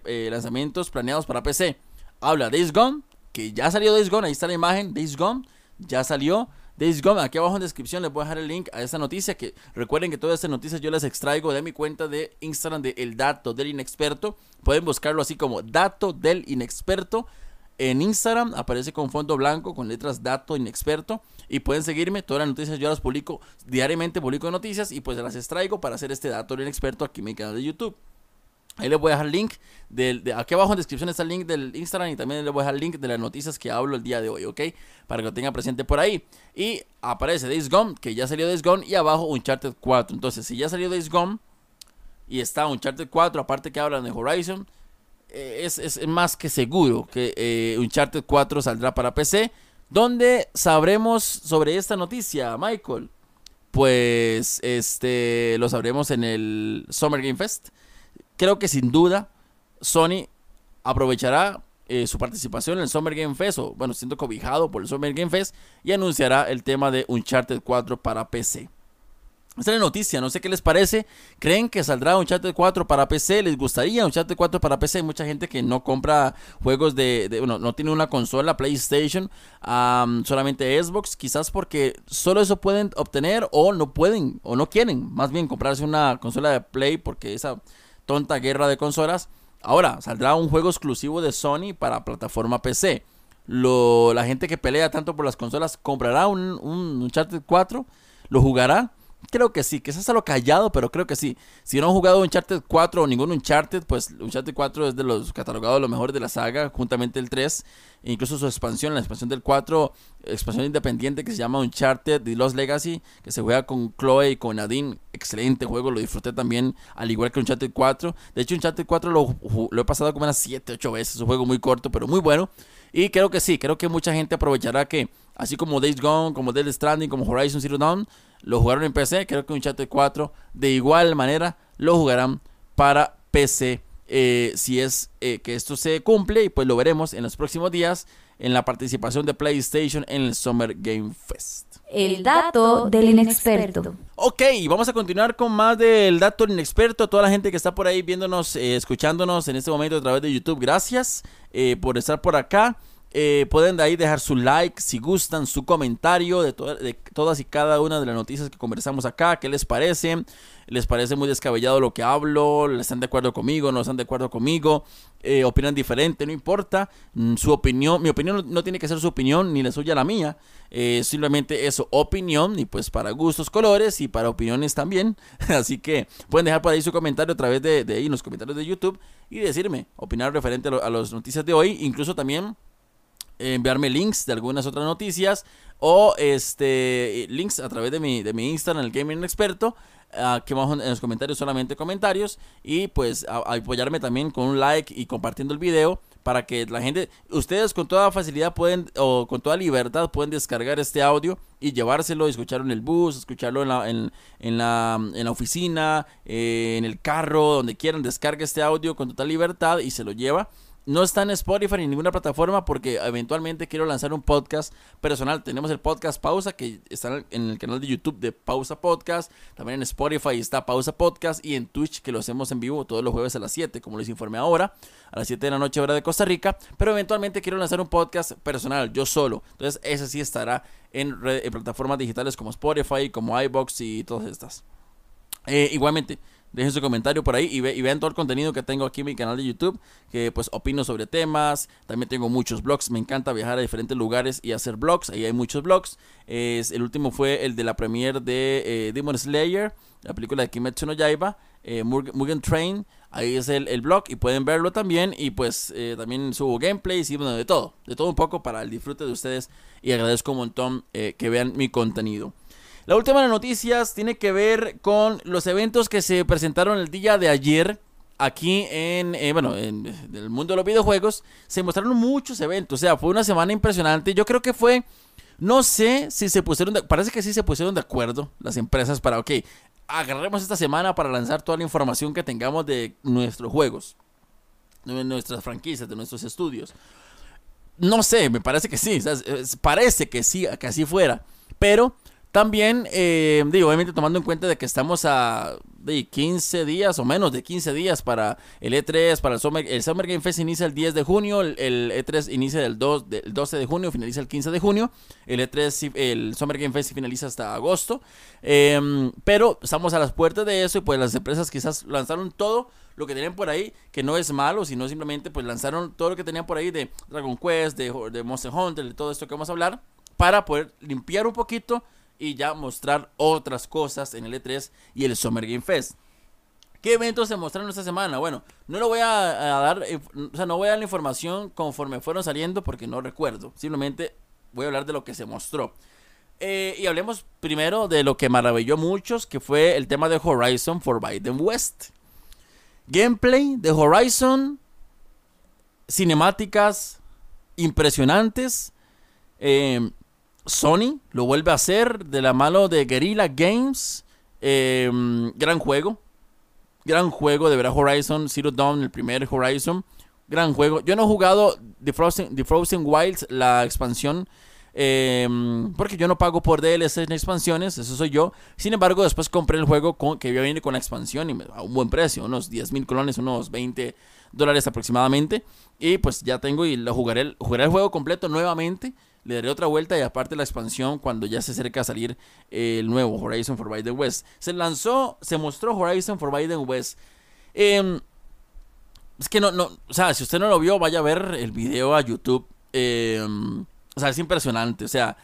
lanzamientos planeados para PC habla Days Gone, que ya salió Days Gone, ahí está la imagen, Days Gone, ya salió. Days Gone, aquí abajo en descripción les voy a dejar el link a esta noticia, que recuerden que todas estas noticias yo las extraigo de mi cuenta de Instagram de El Dato del Inexperto. Pueden buscarlo así como Dato del Inexperto. En Instagram aparece con fondo blanco con letras Dato Inexperto y pueden seguirme. Todas las noticias yo las publico diariamente, publico noticias y pues las extraigo para hacer este Dato del Inexperto aquí en mi canal de YouTube. Ahí les voy a dejar el link. Del, de, aquí abajo en descripción está el link del Instagram y también les voy a dejar el link de las noticias que hablo el día de hoy, ¿ok? Para que lo tengan presente por ahí. Y aparece Days Gone, que ya salió Days Gone, y abajo Uncharted 4. Entonces, si ya salió Days Gone y está Uncharted 4, aparte que hablan de Horizon, eh, es, más que seguro que eh, Uncharted 4 saldrá para PC. ¿Dónde sabremos sobre esta noticia, Michael? Pues este lo sabremos en el Summer Game Fest creo que sin duda Sony aprovechará eh, su participación en el Summer Game Fest, o bueno, siendo cobijado por el Summer Game Fest, y anunciará el tema de Uncharted 4 para PC. Esta es la noticia, no sé qué les parece. ¿Creen que saldrá Uncharted 4 para PC? ¿Les gustaría Uncharted 4 para PC? Hay mucha gente que no compra juegos de, bueno, no tiene una consola PlayStation, solamente Xbox, quizás porque solo eso pueden obtener o no pueden o no quieren, más bien comprarse una consola de Play porque esa tonta guerra de consolas. Ahora, saldrá un juego exclusivo de Sony para plataforma PC. Lo, la gente que pelea tanto por las consolas comprará un, un Uncharted 4, lo jugará Creo que sí, que es lo callado, pero creo que sí. Si no han jugado Uncharted 4 o ningún Uncharted, pues Uncharted 4 es de los catalogados lo mejor de la saga, juntamente el 3, e incluso su expansión, la expansión del 4, expansión independiente que se llama Uncharted The Lost Legacy, que se juega con Chloe y con Nadine. Excelente juego, lo disfruté también, al igual que Uncharted 4. De hecho, Uncharted 4 lo, lo he pasado como unas 7, 8 veces, es un juego muy corto, pero muy bueno. Y creo que sí, creo que mucha gente aprovechará que, así como Days Gone, como Dead Stranding, como Horizon Zero Dawn, lo jugaron en PC, creo que Uncharted 4 de igual manera lo jugarán para PC. Eh, si es eh, que esto se cumple y pues lo veremos en los próximos días en la participación de PlayStation en el Summer Game Fest. El dato del inexperto. Ok, vamos a continuar con más del dato del inexperto. Toda la gente que está por ahí viéndonos, eh, escuchándonos en este momento a través de YouTube, gracias por estar por acá. Eh, pueden de ahí dejar su like si gustan, su comentario de, de, todas y cada una de las noticias que conversamos acá. ¿Qué les parece? ¿Les parece muy descabellado lo que hablo? ¿Están de acuerdo conmigo? ¿No están de acuerdo conmigo? Eh, ¿Opinan diferente? No importa. Mm, su opinión, mi opinión no tiene que ser su opinión ni la suya la mía. Eh, simplemente es opinión y pues para gustos colores y para opiniones también. Así que pueden dejar por ahí su comentario a través de, ahí en los comentarios de YouTube y decirme, opinar referente a las noticias de hoy. Incluso también enviarme links de algunas otras noticias o este links a través de mi, de mi Instagram, el Gaming Experto, aquí abajo en los comentarios solamente comentarios y pues apoyarme también con un like y compartiendo el video para que la gente, ustedes con toda facilidad pueden o con toda libertad pueden descargar este audio y llevárselo, escucharlo en el bus, escucharlo en la, en, la, en la oficina, eh, en el carro, donde quieran, descarga este audio con total libertad y se lo lleva no está en Spotify ni en ninguna plataforma porque eventualmente quiero lanzar un podcast personal. Tenemos el podcast Pausa que está en el canal de YouTube de Pausa Podcast. También en Spotify está Pausa Podcast y en Twitch que lo hacemos en vivo todos los jueves a las 7, como les informé ahora, a las 7 de la noche hora de Costa Rica. Pero eventualmente quiero lanzar un podcast personal, yo solo. Entonces ese sí estará en, plataformas digitales como Spotify, como iBox y todas estas. Eh, igualmente, Dejen su comentario por ahí y, vean todo el contenido que tengo aquí en mi canal de YouTube, que pues opino sobre temas, también tengo muchos blogs, me encanta viajar a diferentes lugares y hacer blogs, ahí hay muchos blogs. Es, el último fue el de la premiere de eh, Demon Slayer, la película de Kimetsu no Yaiba, eh, Mugen Train, ahí es el, blog y pueden verlo también. Y pues eh, también subo gameplays y bueno, de todo, de todo un poco para el disfrute de ustedes. Y agradezco un montón eh, que vean mi contenido. La última de noticias tiene que ver con los eventos que se presentaron el día de ayer aquí en, eh, bueno, en, el mundo de los videojuegos. Se mostraron muchos eventos, o sea, fue una semana impresionante. Yo creo que fue, no sé si se pusieron, de, parece que sí se pusieron de acuerdo las empresas para, ok, agarremos esta semana para lanzar toda la información que tengamos de nuestros juegos, de nuestras franquicias, de nuestros estudios. No sé, me parece que sí, parece que sí, que así fuera. Pero también, eh, digo, obviamente tomando en cuenta de que estamos a de 15 días o menos de 15 días para el E3, para el Summer, el Summer Game Fest inicia el 10 de junio, el, E3 e inicia el, 2, del 12 de junio, finaliza el 15 de junio, el E3, el Summer Game Fest finaliza hasta agosto, em, pero estamos a las puertas de eso y pues las empresas quizás lanzaron todo lo que tenían por ahí, que no es malo, sino simplemente pues lanzaron todo lo que tenían por ahí de Dragon Quest, de, de Monster Hunter, de todo esto que vamos a hablar, para poder limpiar un poquito y ya mostrar otras cosas en el E3 y el Summer Game Fest. ¿Qué eventos se mostraron esta semana? Bueno, no lo voy a, dar, eh, o sea, no voy a dar la información conforme fueron saliendo porque no recuerdo. Simplemente voy a hablar de lo que se mostró. Eh, y hablemos primero de lo que maravilló a muchos, que fue el tema de Horizon Forbidden West. Gameplay de Horizon, cinemáticas impresionantes. Eh, Sony lo vuelve a hacer de la mano de Guerrilla Games. Em, gran juego. Gran juego, de verdad, Horizon Zero Dawn, el primer Horizon. Gran juego. Yo no he jugado The Frozen, Wilds, la expansión. Em, porque yo no pago por DLC en expansiones, eso soy yo. Sin embargo, después compré el juego con, que viene con la expansión y a un buen precio, unos 10 mil colones, unos 20 dólares aproximadamente. Y pues ya tengo y lo jugaré, jugaré el juego completo nuevamente le daré otra vuelta y aparte la expansión cuando ya se acerca a salir el nuevo Horizon Forbidden West. Se lanzó, se mostró Horizon Forbidden West. Em, es que no, no, o sea, si usted no lo vio, vaya a ver el video a YouTube. Em, o sea, es impresionante. O sea,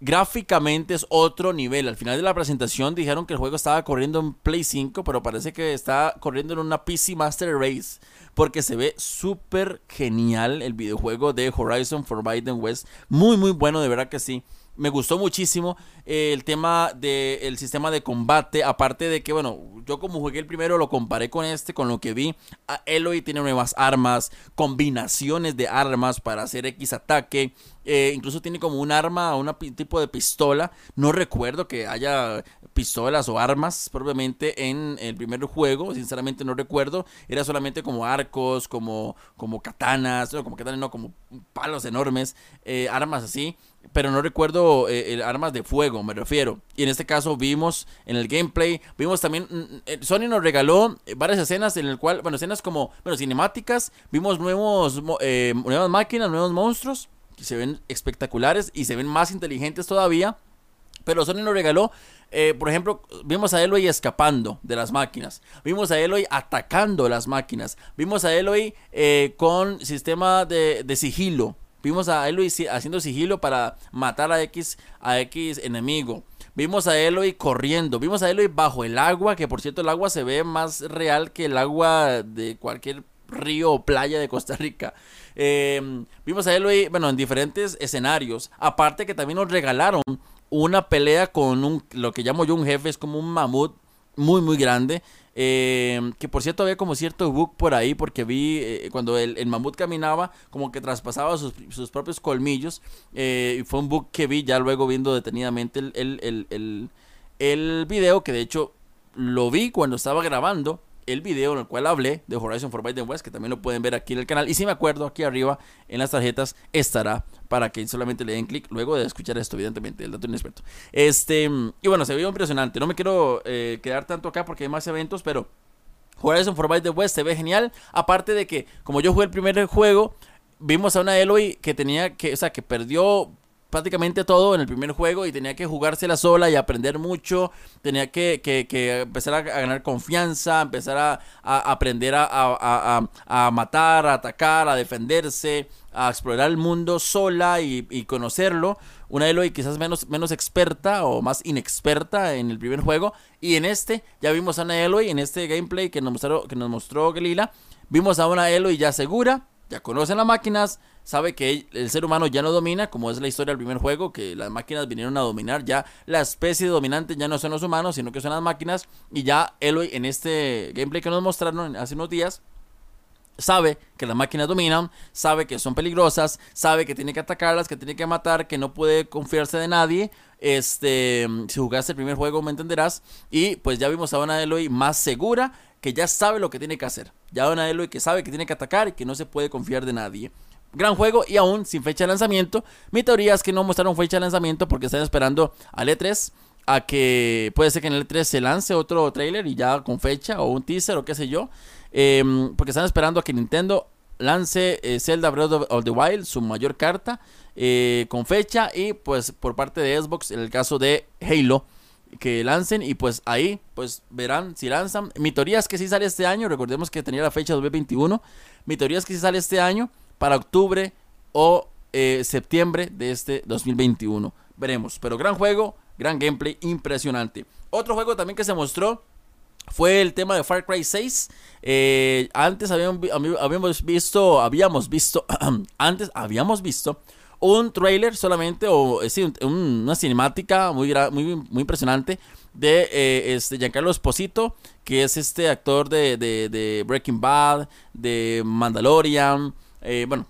gráficamente es otro nivel. Al final de la presentación dijeron que el juego estaba corriendo en Play 5, pero parece que está corriendo en una PC Master Race. Porque se ve súper genial el videojuego de Horizon Forbidden West. Muy, muy bueno, de verdad que sí me gustó muchísimo eh, el tema del sistema de combate. Aparte de que, bueno, yo como jugué el primero lo comparé con este, con lo que vi. Ah, Eloy tiene nuevas armas, combinaciones de armas para hacer X ataque. Eh, incluso tiene como un arma, un tipo de pistola. No recuerdo que haya pistolas o armas propiamente en el primer juego. Sinceramente no recuerdo. Era solamente como arcos, como, como katanas, no, como katanas, no, como palos enormes, eh, armas así pero no recuerdo eh, el armas de fuego, me refiero. Y en este caso vimos en el gameplay, vimos también, mm, mm, eh, Sony nos regaló eh, varias escenas en el cual, bueno, escenas como, bueno, cinemáticas, vimos nuevos, nuevas máquinas, nuevos monstruos, se ven espectaculares y se ven más inteligentes todavía. Pero Sony nos regaló, por ejemplo, vimos a Eloy escapando de las máquinas. Vimos a Eloy atacando las máquinas. Vimos a Eloy con sistema de, de sigilo. Vimos a Eloy haciendo sigilo para matar a X, a X enemigo. Vimos a Eloy corriendo. Vimos a Eloy bajo el agua, que por cierto el agua se ve más real que el agua de cualquier río o playa de Costa Rica. Em, vimos a Eloy, bueno, en diferentes escenarios. Aparte que también nos regalaron una pelea con un, lo que llamo yo un jefe, es como un mamut muy, muy grande. Eh, que por cierto había como cierto bug por ahí porque vi eh, cuando el, mamut caminaba como que traspasaba sus, propios colmillos eh, y fue un bug que vi ya luego viendo detenidamente el, el, el video que de hecho lo vi cuando estaba grabando el video en el cual hablé de Horizon Forbidden West, que también lo pueden ver aquí en el canal. Y si me acuerdo, aquí arriba en las tarjetas estará para que solamente le den clic luego de escuchar esto, evidentemente, el dato inexperto. Este, y bueno, se ve impresionante. No me quiero eh, quedar tanto acá porque hay más eventos, pero Horizon Forbidden West se ve genial. Aparte de que, como yo jugué el primer juego, vimos a una Eloy que tenía que, o sea, que perdió prácticamente todo en el primer juego y tenía que jugársela sola y aprender mucho, tenía que, empezar a, ganar confianza, empezar a, aprender a, matar, a atacar, a defenderse, a explorar el mundo sola y, conocerlo. Una Eloy quizás menos, menos experta o más inexperta en el primer juego. Y en este ya vimos a una Eloy, en este gameplay que nos mostró, que nos mostró Gelila, vimos a una Eloy ya segura, ya conocen las máquinas, sabe que el ser humano ya no domina, como es la historia del primer juego, que las máquinas vinieron a dominar, ya la especie dominante ya no son los humanos, sino que son las máquinas, y ya Eloy en este gameplay que nos mostraron hace unos días, sabe que las máquinas dominan, sabe que son peligrosas, sabe que tiene que atacarlas, que tiene que matar, que no puede confiarse de nadie. Este, si jugaste el primer juego me entenderás. Y pues ya vimos a una Eloy más segura, que ya sabe lo que tiene que hacer. Ya una Eloy que sabe que tiene que atacar y que no se puede confiar de nadie gran juego y aún sin fecha de lanzamiento. Mi teoría es que no mostraron fecha de lanzamiento porque están esperando al E3 a que puede ser que en el E3 se lance otro trailer y ya con fecha o un teaser o qué sé yo. Em, porque están esperando a que Nintendo lance eh, Zelda Breath of the Wild, su mayor carta, eh, con fecha y pues por parte de Xbox en el caso de Halo que lancen y pues ahí pues verán si lanzan. Mi teoría es que si sale este año, recordemos que tenía la fecha 2021. Mi teoría es que si sale este año para octubre o eh, septiembre de este 2021. Veremos. Pero gran juego, gran gameplay, impresionante. Otro juego también que se mostró fue el tema de Far Cry 6. Eh, antes habíamos, visto, habíamos visto, antes habíamos visto un trailer solamente, o eh, una cinemática muy, muy, muy impresionante de este Giancarlo Esposito, que es este actor de Breaking Bad, de Mandalorian, eh, bueno,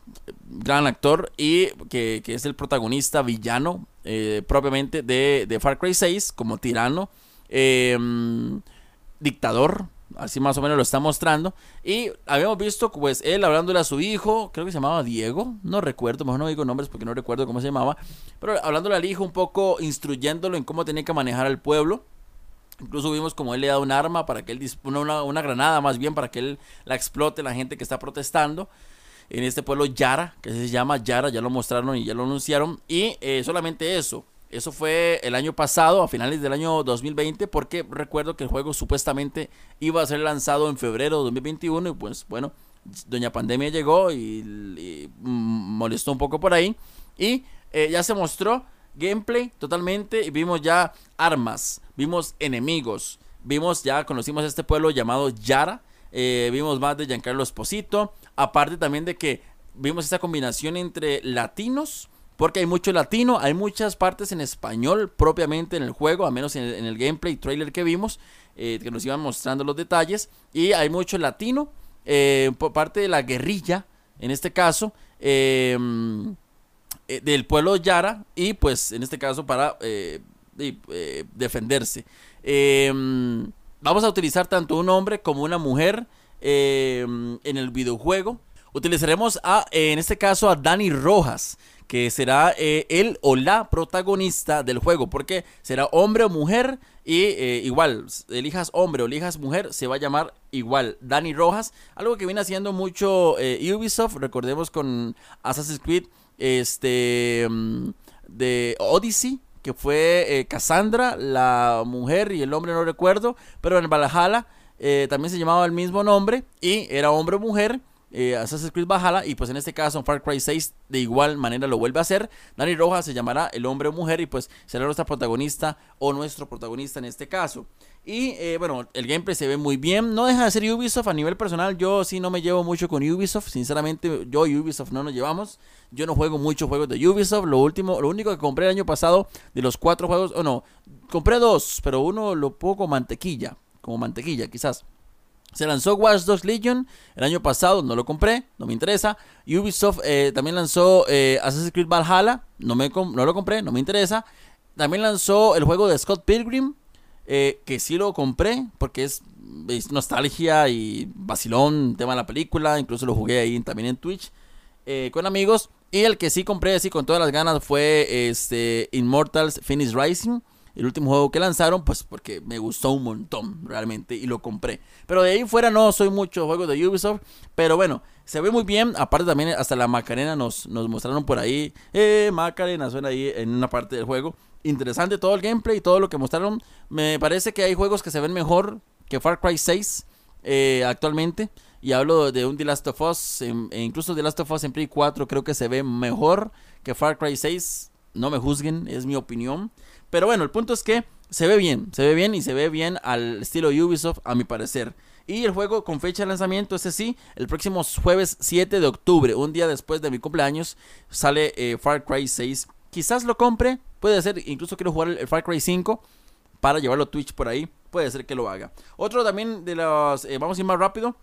gran actor y que, es el protagonista villano eh, propiamente de, Far Cry 6 como tirano, em, dictador, así más o menos lo está mostrando. Y habíamos visto pues él hablándole a su hijo, creo que se llamaba Diego, no recuerdo, mejor no digo nombres porque no recuerdo cómo se llamaba, pero hablándole al hijo un poco, instruyéndolo en cómo tenía que manejar al pueblo. Incluso vimos como él le da un arma para que él una, una granada más bien para que él la explote la gente que está protestando en este pueblo Yara, que se llama Yara, ya lo mostraron y ya lo anunciaron. Y eh, solamente eso. Eso fue el año pasado, a finales del año 2020, porque recuerdo que el juego supuestamente iba a ser lanzado en febrero de 2021 y pues bueno, Doña Pandemia llegó y, molestó un poco por ahí y eh, ya se mostró gameplay totalmente y vimos ya armas, vimos enemigos, vimos ya, conocimos este pueblo llamado Yara, eh, vimos más de Giancarlo Esposito, aparte también de que vimos esta combinación entre latinos, porque hay mucho latino, hay muchas partes en español propiamente en el juego, al menos en el, gameplay trailer que vimos, eh, que nos iban mostrando los detalles, y hay mucho latino eh, por parte de la guerrilla, en este caso, em, del pueblo Yara, y pues en este caso para defenderse. Em, vamos a utilizar tanto un hombre como una mujer em, en el videojuego. Utilizaremos a, en este caso a Dani Rojas, que será eh, él o la protagonista del juego, porque será hombre o mujer y eh, igual, elijas hombre o elijas mujer, se va a llamar igual Dani Rojas, algo que viene haciendo mucho eh, Ubisoft, recordemos con Assassin's Creed este mm, de Odyssey, que fue Cassandra, la mujer y el hombre no recuerdo, pero en Valhalla también se llamaba el mismo nombre y era hombre o mujer eh, Assassin's Creed Valhalla y pues en este caso Far Cry 6 de igual manera lo vuelve a hacer. Dani Rojas se llamará el hombre o mujer y pues será nuestra protagonista o nuestro protagonista en este caso. Y eh, bueno, el gameplay se ve muy bien. No deja de ser Ubisoft a nivel personal. Yo sí no me llevo mucho con Ubisoft. Sinceramente, yo y Ubisoft no nos llevamos. Yo no juego muchos juegos de Ubisoft. Lo último, lo único que compré el año pasado de los cuatro juegos, o no, compré dos, pero uno lo pongo mantequilla, como mantequilla quizás. Se lanzó Watch Dogs Legion el año pasado, no lo compré, no me interesa. Ubisoft eh, también lanzó eh, Assassin's Creed Valhalla, no, me no lo compré, no me interesa. También lanzó el juego de Scott Pilgrim, eh, que sí lo compré porque es, nostalgia y vacilón, tema de la película. Incluso lo jugué ahí también en Twitch con amigos. Y el que sí compré así con todas las ganas fue este, Immortals Finish Rising el último juego que lanzaron, pues porque me gustó un montón realmente y lo compré. Pero de ahí fuera no soy mucho juego de Ubisoft, pero bueno, se ve muy bien. Aparte también hasta la Macarena nos, nos mostraron por ahí. Eh, Macarena suena ahí en una parte del juego. Interesante todo el gameplay y todo lo que mostraron. Me parece que hay juegos que se ven mejor que Far Cry 6 eh, actualmente. Y hablo de un The Last of Us, e incluso The Last of Us en Play 4 creo que se ve mejor que Far Cry 6. No me juzguen, es mi opinión. Pero bueno, el punto es que se ve bien, se ve bien y se ve bien al estilo Ubisoft, a mi parecer. Y el juego con fecha de lanzamiento, ese sí, el próximo jueves 7 de octubre, un día después de mi cumpleaños, sale eh, Far Cry 6. Quizás lo compre, puede ser, incluso quiero jugar el, Far Cry 5 para llevarlo a Twitch por ahí, puede ser que lo haga. Otro también de los, eh, vamos a ir más rápido,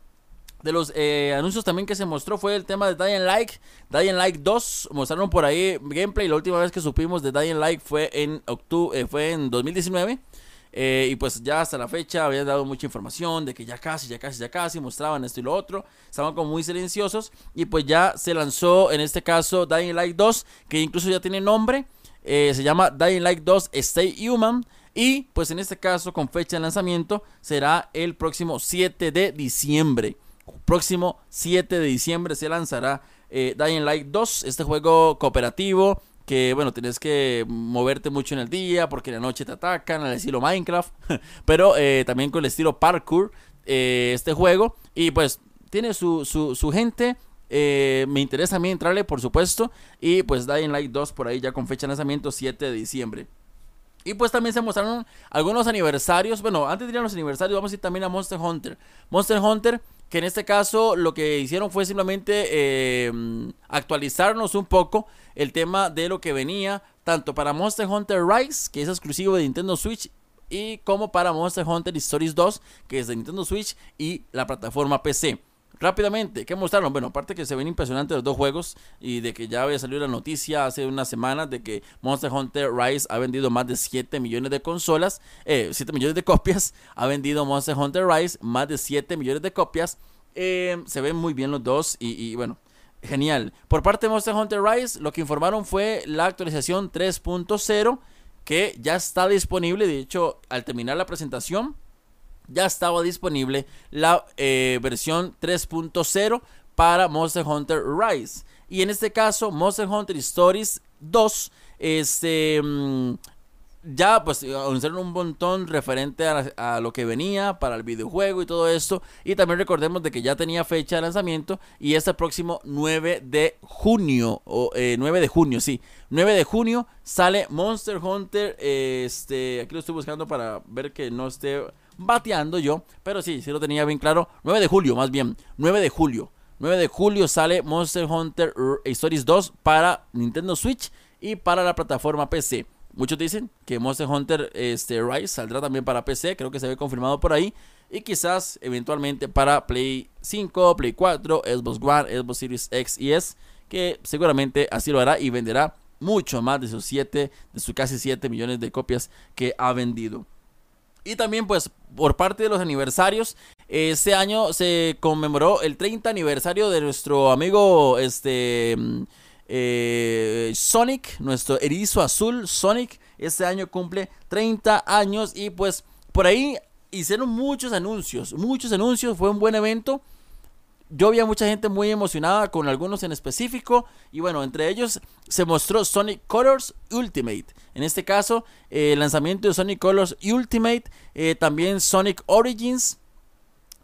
de los eh, anuncios también que se mostró fue el tema de Dying Light. Dying Light 2 mostraron por ahí gameplay. La última vez que supimos de Dying Light fue en octubre, eh, fue en 2019. Eh, y pues ya hasta la fecha habían dado mucha información de que ya casi, ya casi, ya casi mostraban esto y lo otro. Estaban como muy silenciosos. Y pues ya se lanzó en este caso Dying Light 2, que incluso ya tiene nombre. se llama Dying Light 2 Stay Human. Y pues en este caso con fecha de lanzamiento será el próximo 7 de diciembre. Próximo 7 de diciembre se lanzará eh, Dying Light 2, este juego cooperativo que bueno, tienes que moverte mucho en el día porque en la noche te atacan al estilo Minecraft, pero eh, también con el estilo parkour eh, este juego y pues tiene su, su, gente, me interesa a mí entrarle por supuesto y pues Dying Light 2 por ahí ya con fecha de lanzamiento 7 de diciembre. Y pues también se mostraron algunos aniversarios. Bueno, antes de ir a los aniversarios, vamos a ir también a Monster Hunter. Monster Hunter que en este caso lo que hicieron fue simplemente eh, actualizarnos un poco el tema de lo que venía tanto para Monster Hunter Rise, que es exclusivo de Nintendo Switch, y como para Monster Hunter Stories 2, que es de Nintendo Switch y la plataforma PC. Rápidamente, ¿qué mostraron? Bueno, aparte que se ven impresionantes los dos juegos y de que ya había salido la noticia hace unas semanas de que Monster Hunter Rise ha vendido más de 7 millones de consolas, eh, 7 millones de copias, ha vendido Monster Hunter Rise más de 7 millones de copias. Eh, se ven muy bien los dos y, y bueno, genial. Por parte de Monster Hunter Rise, lo que informaron fue la actualización 3.0 que ya está disponible. De hecho, al terminar la presentación, ya estaba disponible la eh, versión 3.0 para Monster Hunter Rise. Y en este caso, Monster Hunter Stories 2, este, mm, ya pues anunciaron un montón referente a, lo que venía para el videojuego y todo esto. Y también recordemos de que ya tenía fecha de lanzamiento y es el próximo 9 de junio. O 9 eh, de junio, sí. 9 de junio sale Monster Hunter. este, aquí lo estoy buscando para ver que no esté bateando yo. Pero sí, sí lo tenía bien claro. 9 de julio, más bien. 9 de julio. 9 de julio sale Monster Hunter Stories 2 para Nintendo Switch y para la plataforma PC. Muchos dicen que Monster Hunter este, Rise saldrá también para PC, creo que se ve confirmado por ahí. Y quizás eventualmente para Play 5, Play 4, Xbox One, Xbox Series X y S, que seguramente así lo hará y venderá mucho más de sus 7, de sus casi 7 millones de copias que ha vendido. Y también pues por parte de los aniversarios, este año se conmemoró el 30 aniversario de nuestro amigo este eh, Sonic, nuestro erizo azul Sonic, este año cumple 30 años y pues por ahí hicieron muchos anuncios, muchos anuncios, fue un buen evento. Yo vi a mucha gente muy emocionada con algunos en específico y bueno, entre ellos se mostró Sonic Colors Ultimate. En este caso, eh, el lanzamiento de Sonic Colors Ultimate, eh, también Sonic Origins,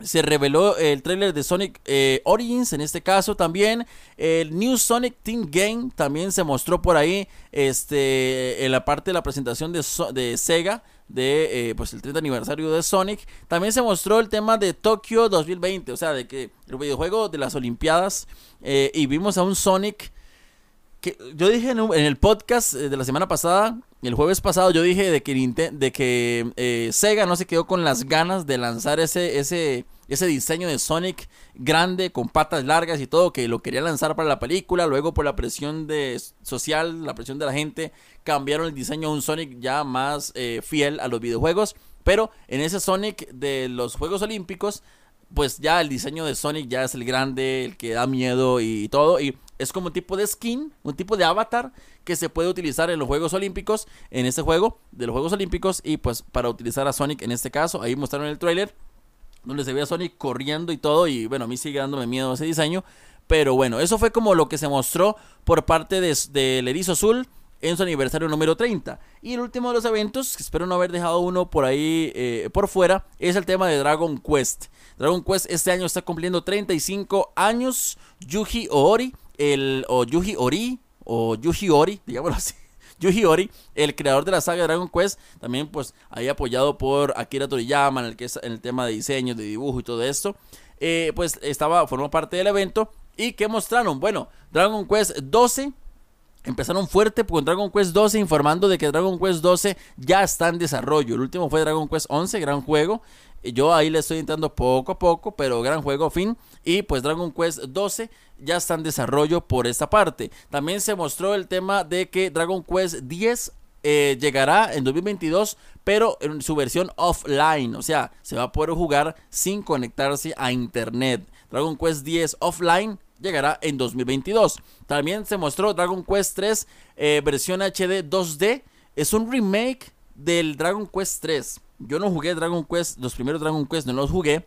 se reveló el trailer de Sonic eh, Origins, en este caso también el New Sonic Team Game también se mostró por ahí, este, en la parte de la presentación de, de Sega de eh, pues el 30 aniversario de Sonic. También se mostró el tema de Tokyo 2020, o sea, de que el videojuego de las Olimpiadas eh, y vimos a un Sonic que yo dije en, el podcast de la semana pasada el jueves pasado yo dije de que, de que Sega no se quedó con las ganas de lanzar ese, ese, ese diseño de Sonic grande, con patas largas y todo, que lo quería lanzar para la película. Luego, por la presión de, social, la presión de la gente, cambiaron el diseño a un Sonic ya más eh, fiel a los videojuegos. Pero en ese Sonic de los Juegos Olímpicos, pues ya el diseño de Sonic ya es el grande, el que da miedo y todo. Y es como un tipo de skin, un tipo de avatar que se puede utilizar en los Juegos Olímpicos, en este juego de los Juegos Olímpicos. Y pues para utilizar a Sonic en este caso, ahí mostraron el trailer donde se ve a Sonic corriendo y todo. Y bueno, a mí sigue dándome miedo ese diseño. Pero bueno, eso fue como lo que se mostró por parte del de, Erizo Azul en su aniversario número 30. Y el último de los eventos, espero no haber dejado uno por ahí eh, por fuera, es el tema de Dragon Quest. Dragon Quest este año está cumpliendo 35 años. Yuji Ori, el, o Yuji Ori, o Yuji Ori, digámoslo así. Yuji Ori, el creador de la saga Dragon Quest, también pues ahí apoyado por Akira Toriyama en el, que en el tema de diseño, de dibujo y todo esto, eh, pues estaba, formó parte del evento. ¿Y qué mostraron? Bueno, Dragon Quest 12 Empezaron fuerte con Dragon Quest 12 informando de que Dragon Quest 12 ya está en desarrollo. El último fue Dragon Quest 11, gran juego. Yo ahí le estoy entrando poco a poco, pero gran juego, fin. Y pues Dragon Quest 12 ya está en desarrollo por esta parte. También se mostró el tema de que Dragon Quest 10 eh, llegará en 2022, pero en su versión offline. O sea, se va a poder jugar sin conectarse a internet. Dragon Quest 10 offline llegará en 2022. También se mostró Dragon Quest 3 eh, versión HD 2D. Es un remake del Dragon Quest 3. Yo no jugué Dragon Quest, los primeros Dragon Quest no los jugué.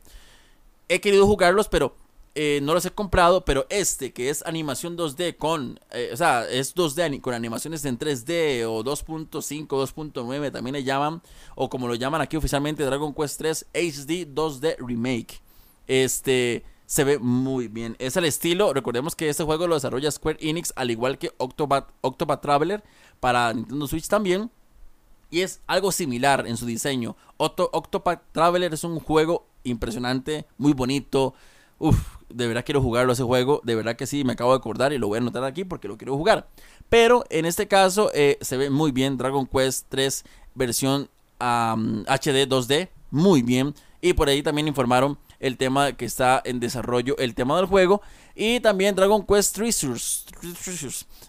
He querido jugarlos, pero eh, no los he comprado. Pero este, que es animación 2D con, eh, o sea, es 2D con animaciones en 3D o 2.5, 2.9 también le llaman. O como lo llaman aquí oficialmente, Dragon Quest 3 HD 2D Remake. Este se ve muy bien. Es el estilo, recordemos que este juego lo desarrolla Square Enix, al igual que Octopath, Traveler para Nintendo Switch también. Y es algo similar en su diseño. Octopath Traveler es un juego impresionante, muy bonito. Uf, de verdad quiero jugarlo ese juego. De verdad que sí, me acabo de acordar y lo voy a anotar aquí porque lo quiero jugar. Pero en este caso eh, se ve muy bien Dragon Quest 3 versión HD 2D. Muy bien. Y por ahí también informaron el tema que está en desarrollo, el tema del juego. Y también Dragon Quest Treasures.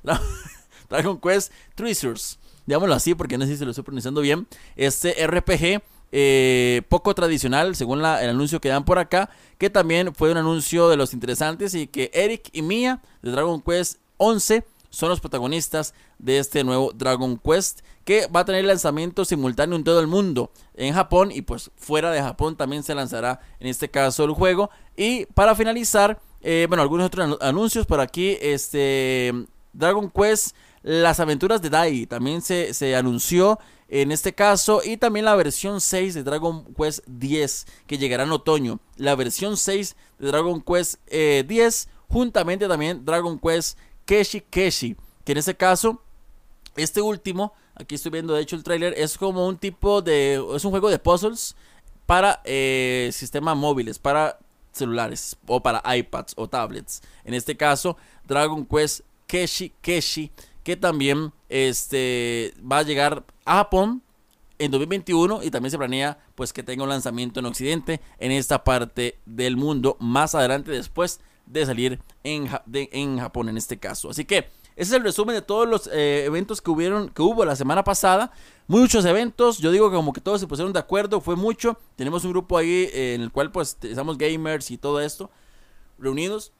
Dragon Quest Treasures. Digámoslo así porque no sé si se lo estoy pronunciando bien. Este RPG eh, poco tradicional, según el anuncio que dan por acá. Que también fue un anuncio de los interesantes. Y que Eric y Mia de Dragon Quest 11 son los protagonistas de este nuevo Dragon Quest que va a tener lanzamiento simultáneo en todo el mundo, en Japón y pues fuera de Japón también se lanzará en este caso el juego. Y para finalizar, Eh, bueno, algunos otros anuncios por aquí. Este Dragon Quest, las aventuras de Dai también se, se anunció en este caso y también la versión 6 de Dragon Quest 10 que llegará en otoño. La versión 6 de Dragon Quest 10 eh, juntamente también Dragon Quest Keshi Keshi, que en este caso este último, aquí estoy viendo de hecho el trailer, es como un tipo de es un juego de puzzles para eh, sistemas móviles, para celulares o para iPads o tablets. En este caso, Dragon Quest Keshi Keshi, que también este, va a llegar a Japón en 2021 y también se planea pues que tenga un lanzamiento en Occidente en esta parte del mundo más adelante después de salir en, en Japón en este caso. Así que ese es el resumen de todos los eh, eventos que hubieron que hubo la semana pasada. Muchos eventos, yo digo que como que todos se pusieron de acuerdo, fue mucho. Tenemos un grupo ahí eh, en el cual pues estamos gamers y todo esto reunidos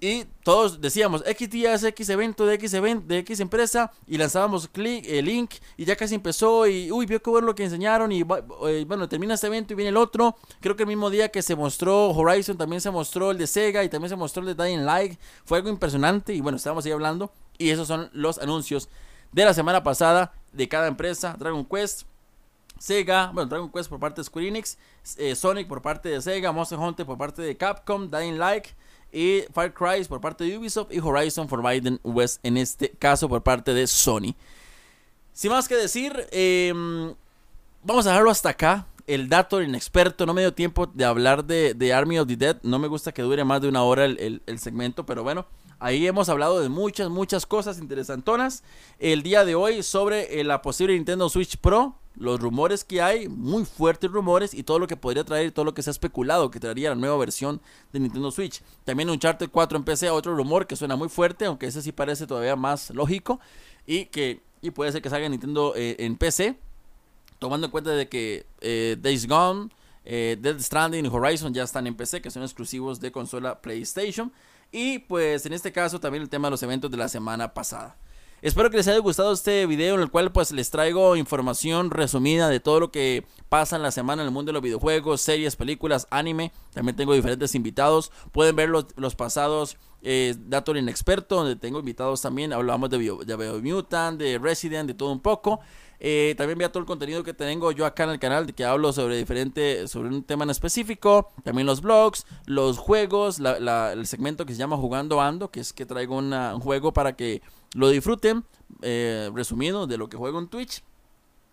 y todos decíamos X días, X evento de X evento, de X empresa. Y lanzábamos clic, el link. Y ya casi empezó. Y uy, vio que bueno lo que enseñaron. Y eh, bueno, termina este evento y viene el otro. Creo que el mismo día que se mostró Horizon, también se mostró el de Sega. Y también se mostró el de Dying Light. Fue algo impresionante. Y bueno, estábamos ahí hablando. Y esos son los anuncios de la semana pasada de cada empresa. Dragon Quest. Sega, bueno, Dragon Quest por parte de Square Enix, eh, Sonic por parte de Sega, Monster Hunter por parte de Capcom, Dying Light, y Far por parte de Ubisoft y Horizon Forbidden West en este caso por parte de Sony. Sin más que decir, em, vamos a dejarlo hasta acá. El dato inexperto, no me dio tiempo de hablar de, Army of the Dead. No me gusta que dure más de una hora el, el segmento, pero bueno, Ahí hemos hablado de muchas, muchas cosas interesantonas. El día de hoy sobre eh, la posible Nintendo Switch Pro, los rumores que hay, muy fuertes rumores y todo lo que podría traer, todo lo que se ha especulado que traería la nueva versión de Nintendo Switch. También un Uncharted 4 en PC, otro rumor que suena muy fuerte, aunque ese sí parece todavía más lógico y que y puede ser que salga Nintendo eh, en PC, tomando en cuenta de que eh, Days Gone, eh, Dead Stranding y Horizon ya están en PC, que son exclusivos de consola PlayStation. Y pues en este caso también el tema de los eventos de la semana pasada. Espero que les haya gustado este video en el cual pues les traigo información resumida de todo lo que pasa en la semana en el mundo de los videojuegos, series, películas, anime. También tengo diferentes invitados. Pueden ver los, los pasados eh, Dato Inexperto, donde tengo invitados también. Hablamos de, de Mutant, de Resident, de todo un poco. Eh, también vea todo el contenido que tengo yo acá en el canal, de que hablo sobre diferente, sobre un tema en específico. También los blogs, los juegos, el segmento que se llama Jugando Ando, que es que traigo un juego para que lo disfruten. Eh, resumido de lo que juego en Twitch.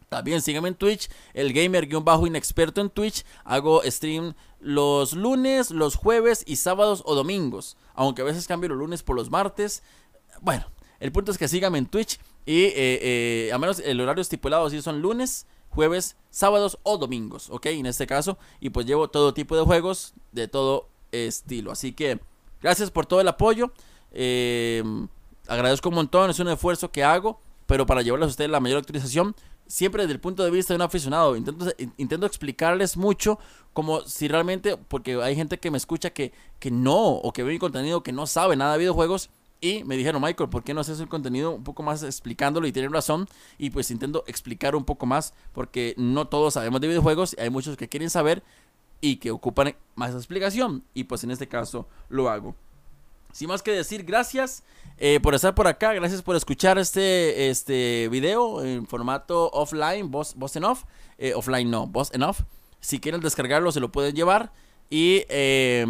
También síganme en Twitch, el gamer-inexperto en Twitch. Hago stream los lunes, los jueves y sábados o domingos. Aunque a veces cambio los lunes por los martes. Bueno, el punto es que síganme en Twitch y eh, eh, a menos el horario estipulado si son lunes, jueves, sábados o domingos, ¿ok? En este caso, y pues llevo todo tipo de juegos de todo estilo. Así que gracias por todo el apoyo. Eh, agradezco un montón, es un esfuerzo que hago, pero para llevarles a ustedes la mayor actualización, siempre desde el punto de vista de un aficionado. Intento, intento explicarles mucho como si realmente, porque hay gente que me escucha que, que no, o que ve mi contenido que no sabe nada de videojuegos y me dijeron, Michael, ¿por qué no haces el contenido un poco más explicándolo? Y tienen razón. Y pues intento explicar un poco más porque no todos sabemos de videojuegos. Hay muchos que quieren saber y que ocupan más explicación. Y pues en este caso lo hago. Sin más que decir, gracias eh, por estar por acá. Gracias por escuchar este, este video en formato offline, voz, voz en off. Eh, offline no, voz en off. Si quieren descargarlo, se lo pueden llevar. Y... Eh,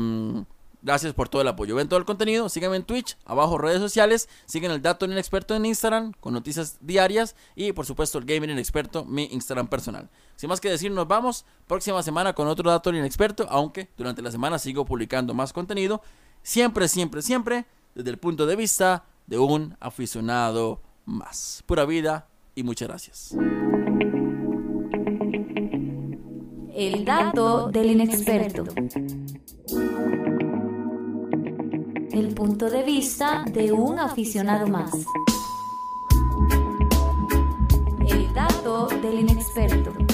Gracias por todo el apoyo. Ven todo el contenido, síganme en Twitch, abajo redes sociales, siguen el Dato Inexperto en Instagram con noticias diarias y por supuesto el Gaming Inexperto, mi Instagram personal. Sin más que decir, nos vamos próxima semana con otro Dato Inexperto, aunque durante la semana sigo publicando más contenido, siempre, siempre, siempre desde el punto de vista de un aficionado más. Pura vida y muchas gracias. El dato del inexperto el punto de vista de un aficionado más. El dato del inexperto.